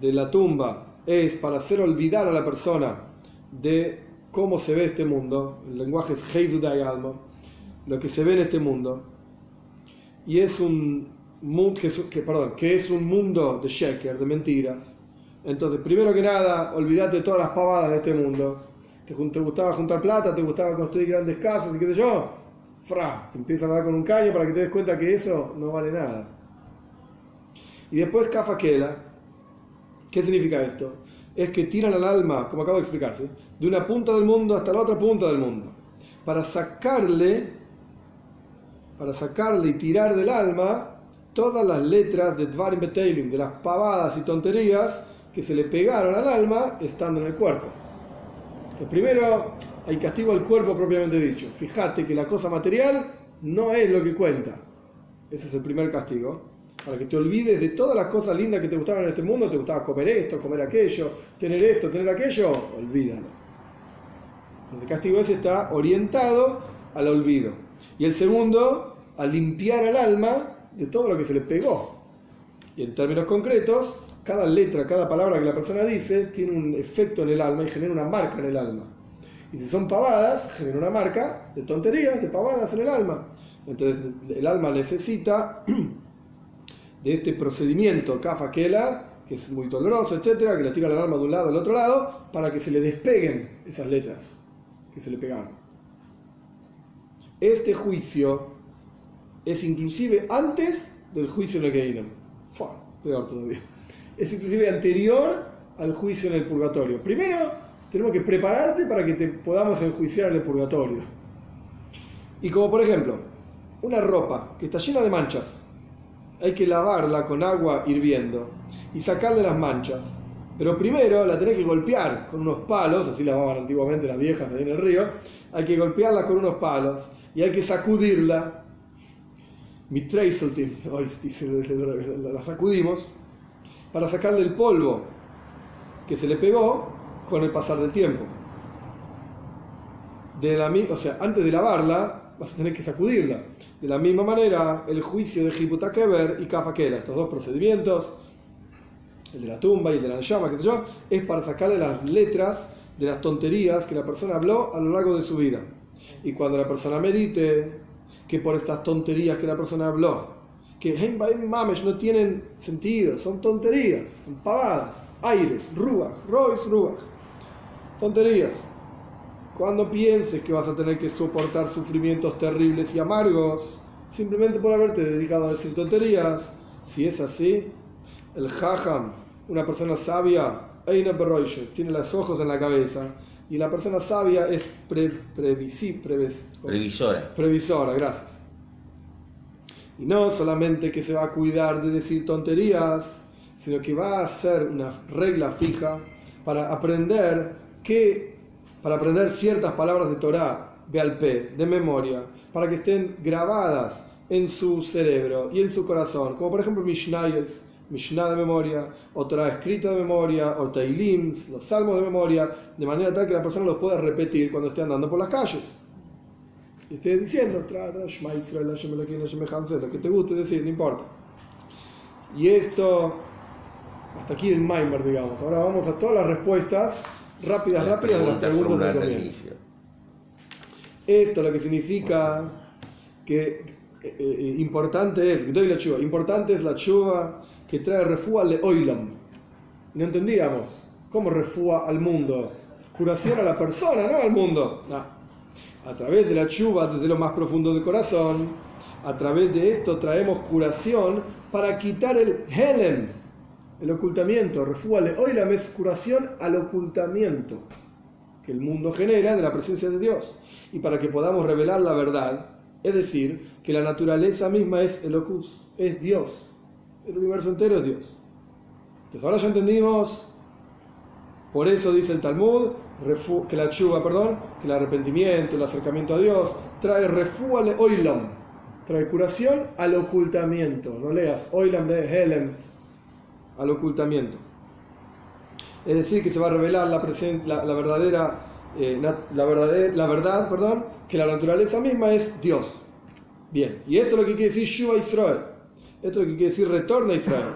de la tumba, es para hacer olvidar a la persona de cómo se ve este mundo. El lenguaje es Heizudai Alma, lo que se ve en este mundo y es un mundo que, que- perdón, que es un mundo de sheker, de mentiras. Entonces, primero que nada, olvídate de todas las pavadas de este mundo. Te, te gustaba juntar plata, te gustaba construir grandes casas y qué sé yo. Fra, te empiezan a dar con un caño para que te des cuenta que eso no vale nada. Y después Kafakela. ¿Qué significa esto? Es que tiran al alma, como acabo de explicarse, de una punta del mundo hasta la otra punta del mundo. Para sacarle para sacarle y tirar del alma todas las letras de Dvarim Beteilim, de las pavadas y tonterías que se le pegaron al alma estando en el cuerpo. Entonces, primero hay castigo al cuerpo propiamente dicho. Fíjate que la cosa material no es lo que cuenta. Ese es el primer castigo. Para que te olvides de todas las cosas lindas que te gustaban en este mundo, te gustaba comer esto, comer aquello, tener esto, tener aquello, olvídalo. Entonces el castigo ese está orientado al olvido. Y el segundo, a limpiar al alma de todo lo que se le pegó. Y en términos concretos, cada letra, cada palabra que la persona dice tiene un efecto en el alma y genera una marca en el alma. Y si son pavadas, genera una marca de tonterías, de pavadas en el alma. Entonces el alma necesita de este procedimiento kafa kela, que es muy doloroso, etcétera, que le tira el alma de un lado al otro lado, para que se le despeguen esas letras que se le pegaron. Este juicio es inclusive antes del juicio en el. Fua, Peor todavía. Es inclusive anterior al juicio en el purgatorio. Primero, tenemos que prepararte para que te podamos enjuiciar en el purgatorio. Y como por ejemplo, una ropa que está llena de manchas, hay que lavarla con agua hirviendo y sacarle las manchas. Pero primero la tenés que golpear con unos palos, así lavaban antiguamente las viejas ahí en el río. Hay que golpearla con unos palos y hay que sacudirla. Mi dice, la sacudimos para sacarle el polvo que se le pegó con el pasar del tiempo. De la, o sea, antes de lavarla, vas a tener que sacudirla. De la misma manera, el juicio de Hiputakeber y Kafakela, estos dos procedimientos, el de la tumba y el de la llama, qué sé yo, es para sacarle las letras de las tonterías que la persona habló a lo largo de su vida. Y cuando la persona medite que por estas tonterías que la persona habló, que Mamesh no tienen sentido, son tonterías, son pavadas, aire, ruach, rois, ruach, tonterías. Cuando pienses que vas a tener que soportar sufrimientos terribles y amargos, simplemente por haberte dedicado a decir tonterías, si es así, el Jajam, una persona sabia, tiene los ojos en la cabeza, y la persona sabia es pre, previsi- preves- Previsora. previsora, gracias. Y no solamente que se va a cuidar de decir tonterías, sino que va a hacer una regla fija para aprender que, para aprender ciertas palabras de Torah, de al P, de memoria, para que estén grabadas en su cerebro y en su corazón, como por ejemplo Mishnayos, Mishnah de memoria, o Torah escrita de memoria, o Tailim, los salmos de memoria, de manera tal que la persona los pueda repetir cuando esté andando por las calles. Y esté diciendo, tra, tra, Israel, lo que te guste decir, no importa. Y esto, hasta aquí el Maimer, digamos. Ahora vamos a todas las respuestas rápidas, rápidas de las preguntas del comienzo. Esto lo que significa que eh, eh, importante es, doy la chuva, importante es la chuva que trae refúa le oilam. No entendíamos. ¿Cómo refúa al mundo? Curación a la persona, no al mundo. A través de la chuva desde lo más profundo del corazón, a través de esto traemos curación para quitar el helem, el ocultamiento. Refúa le oilam es curación al ocultamiento que el mundo genera de la presencia de Dios. Y para que podamos revelar la verdad, es decir, que la naturaleza misma es el ocus, es Dios. El universo entero es Dios. Entonces ahora ya entendimos, por eso dice el Talmud, que la chuva, perdón, que el arrepentimiento, el acercamiento a Dios, trae refúale oilam, trae curación al ocultamiento. No leas oilam de helem, al ocultamiento. Es decir, que se va a revelar la, la, la verdadera, eh, la, verdad, perdón, que la naturaleza misma es Dios. Bien, y esto es lo que quiere decir Shua Israel. Esto es lo que quiere decir retorno a Israel.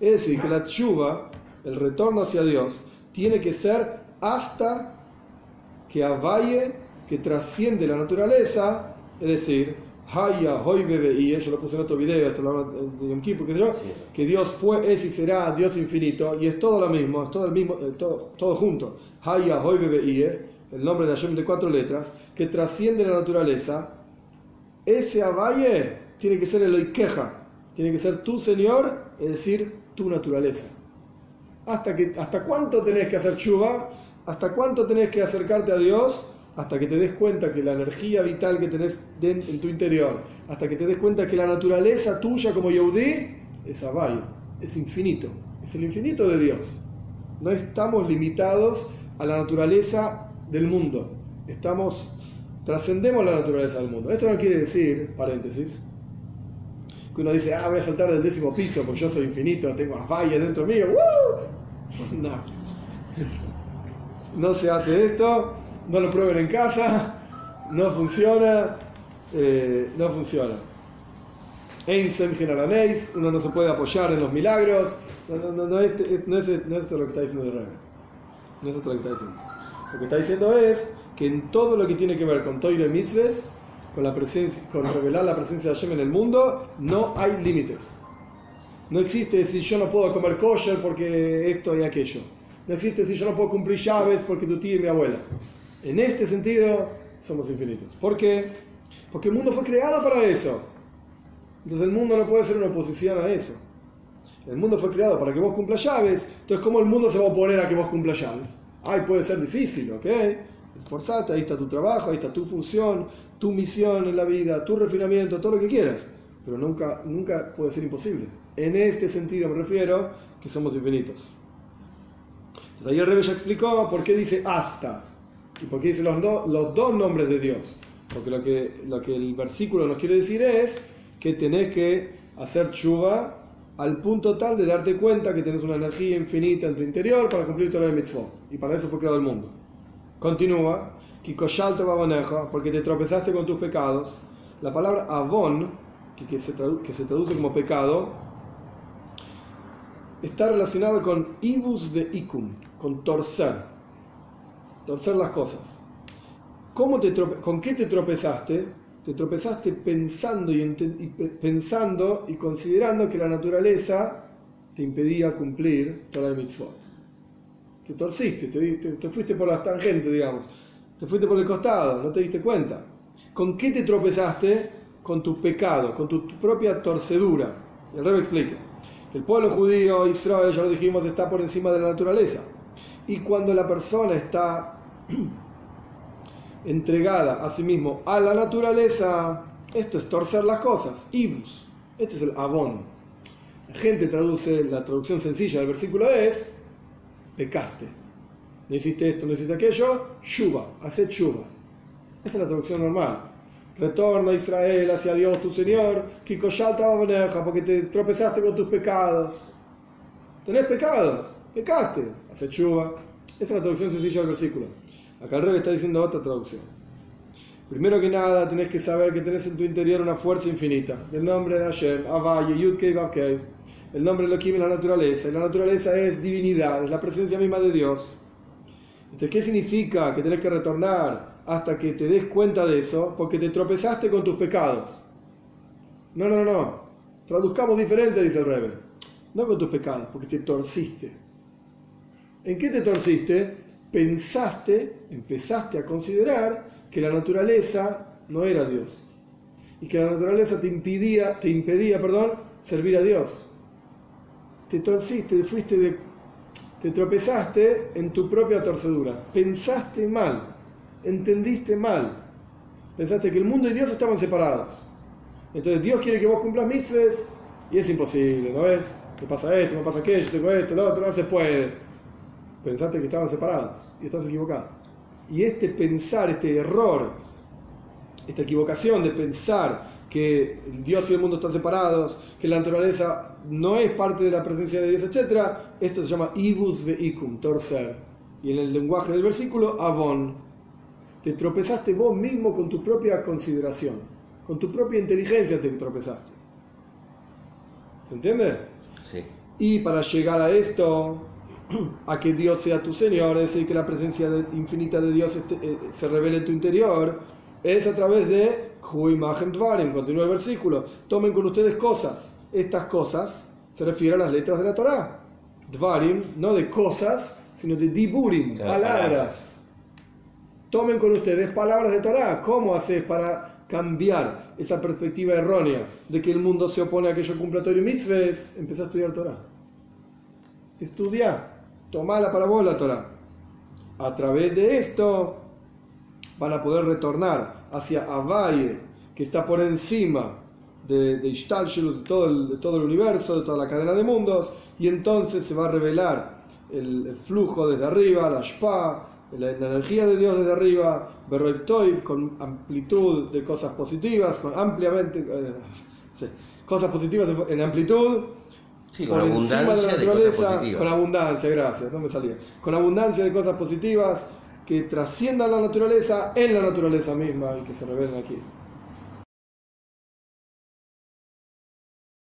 Es decir, que la Shua, el retorno hacia Dios, tiene que ser hasta que avalle, que trasciende la naturaleza, es decir, Haya, Hoy y yo lo puse en otro video, esto lo de Yom Kippur, que, yo, que Dios fue, es y será Dios infinito, y es todo lo mismo, es todo el mismo, eh, todo, todo junto. Haya, Hoy y el nombre de Hashem de cuatro letras, que trasciende la naturaleza, ese avalle tiene que ser el oikeja, tiene que ser tu Señor, es decir, tu naturaleza. ¿Hasta, que, hasta cuánto tenés que hacer chuva? ¿Hasta cuánto tenés que acercarte a Dios? Hasta que te des cuenta que la energía vital que tenés en tu interior, hasta que te des cuenta que la naturaleza tuya como Yehudi es avalle, es infinito, es el infinito de Dios. No estamos limitados a la naturaleza del mundo, estamos trascendemos la naturaleza del mundo. Esto no quiere decir, paréntesis, que uno dice, ah, voy a saltar del décimo piso porque yo soy infinito, tengo valles dentro mío. No. No se hace esto, no lo prueben en casa, no funciona, eh, no funciona. Einstein generanéis, uno no se puede apoyar en los milagros, no, no, no, es, no, es, esto lo que está diciendo el rey. No es esto lo que está diciendo. Lo que está diciendo es que en todo lo que tiene que ver con Toire Mitzvahs, con, la presencia, con revelar la presencia de Hashem en el mundo, no hay límites. No existe si yo no puedo comer kosher porque esto y aquello. No existe si yo no puedo cumplir llaves porque tu tía y mi abuela. En este sentido, somos infinitos. ¿Por qué? Porque el mundo fue creado para eso. Entonces el mundo no puede ser una oposición a eso. El mundo fue creado para que vos cumplas llaves. Entonces, ¿cómo el mundo se va a oponer a que vos cumplas llaves? Ay, puede ser difícil, ¿ok? Esforzate, ahí está tu trabajo, ahí está tu función, tu misión en la vida, tu refinamiento, todo lo que quieras. Pero nunca, nunca puede ser imposible. En este sentido me refiero que somos infinitos. Entonces ahí el Rebbe ya explicó por qué dice hasta y por qué dice los, los dos nombres de Dios. Porque lo que, lo que el versículo nos quiere decir es que tenés que hacer chuva al punto tal de darte cuenta que tienes una energía infinita en tu interior para cumplir todo el mitzvot. Y para eso fue creado el mundo. Continúa, porque te tropezaste con tus pecados. La palabra avon, que, se, que se traduce como pecado, está relacionado con ibus de ikum, con torcer, torcer las cosas. ¿Cómo te ¿Con qué te tropezaste? Te tropezaste pensando y, pensando y considerando que la naturaleza te impedía cumplir toda la mitzvot te torciste, te, fuiste por las tangentes, digamos, te fuiste por el costado, no te diste cuenta. ¿Con qué te tropezaste? Con tu pecado, con tu, propia torcedura. Y el rey explica. El pueblo judío, Israel, ya lo dijimos, está por encima de la naturaleza. Y cuando la persona está entregada a sí mismo a la naturaleza, esto es torcer las cosas. Ibus. Este es el avón. La gente traduce, la traducción sencilla del versículo es pecaste. No hiciste esto, no hiciste aquello, shuba, hace shuba. Esa es la traducción normal. Retorna Israel hacia Dios tu Señor, Kikoshata maneja, porque te tropezaste con tus pecados. Tenés pecados, pecaste, hace chuva. Esa es la traducción sencilla del versículo. Acá el rey está diciendo otra traducción. Primero que nada, tenés que saber que tenés en tu interior una fuerza infinita. Del nombre de Hashem, Avaye, Yudkei, Vavkei. El nombre de Elohim es la naturaleza. Y la naturaleza es divinidad, es la presencia misma de Dios. Entonces, ¿qué significa que tenés que retornar hasta que te des cuenta de eso? Porque te tropezaste con tus pecados. No, no, no. Traduzcamos diferente, dice el Rebbe. No con tus pecados, porque te torciste. ¿En qué te torciste? Pensaste, empezaste a considerar que la naturaleza no era Dios y que la naturaleza te impedía, te impedía, perdón, servir a Dios. Te torciste, fuiste de, te tropezaste en tu propia torcedura. Pensaste mal, entendiste mal. Pensaste que el mundo y Dios estaban separados. Entonces Dios quiere que vos cumplas mitzvahs y es imposible, ¿no ves? Me pasa esto, me pasa aquello, tengo esto, lo otro, no se puede. Pensaste que estaban separados y estás equivocado. Y este pensar, este error, esta equivocación de pensar que Dios y el mundo están separados, que la naturaleza no es parte de la presencia de Dios, etc., esto se llama ibus veikum, torcer. Y en el lenguaje del versículo, avon. Te tropezaste vos mismo con tu propia consideración, con tu propia inteligencia te tropezaste. ¿Se entiende? Sí. Y para llegar a esto, a que Dios sea tu Señor, es decir, que la presencia infinita de Dios eh, se revele en tu interior, es a través de imagen Dvarim, continúa el versículo, tomen con ustedes cosas, estas cosas se refieren a las letras de la Torah, Dvarim, no de cosas, sino de Diburim, palabras. Tomen con ustedes palabras de Torah, ¿cómo haces para cambiar esa perspectiva errónea de que el mundo se opone a que yo cumpla Torah y mitzvahs? Empecé a estudiar Torah. Estudia tomala para vos la Torah. A través de esto van a poder retornar hacia Avaye, que está por encima de, de el, de todo el universo, de toda la cadena de mundos, y entonces se va a revelar el, flujo desde arriba, la Shpa, la, energía de Dios desde arriba, Berroitoy, con amplitud de cosas positivas, con ampliamente, eh, cosas positivas en amplitud, Sí, con abundancia de, cosas positivas. Con abundancia, gracias, no me salía. Con abundancia de cosas positivas que trasciendan la naturaleza en la naturaleza misma y que se revelen aquí.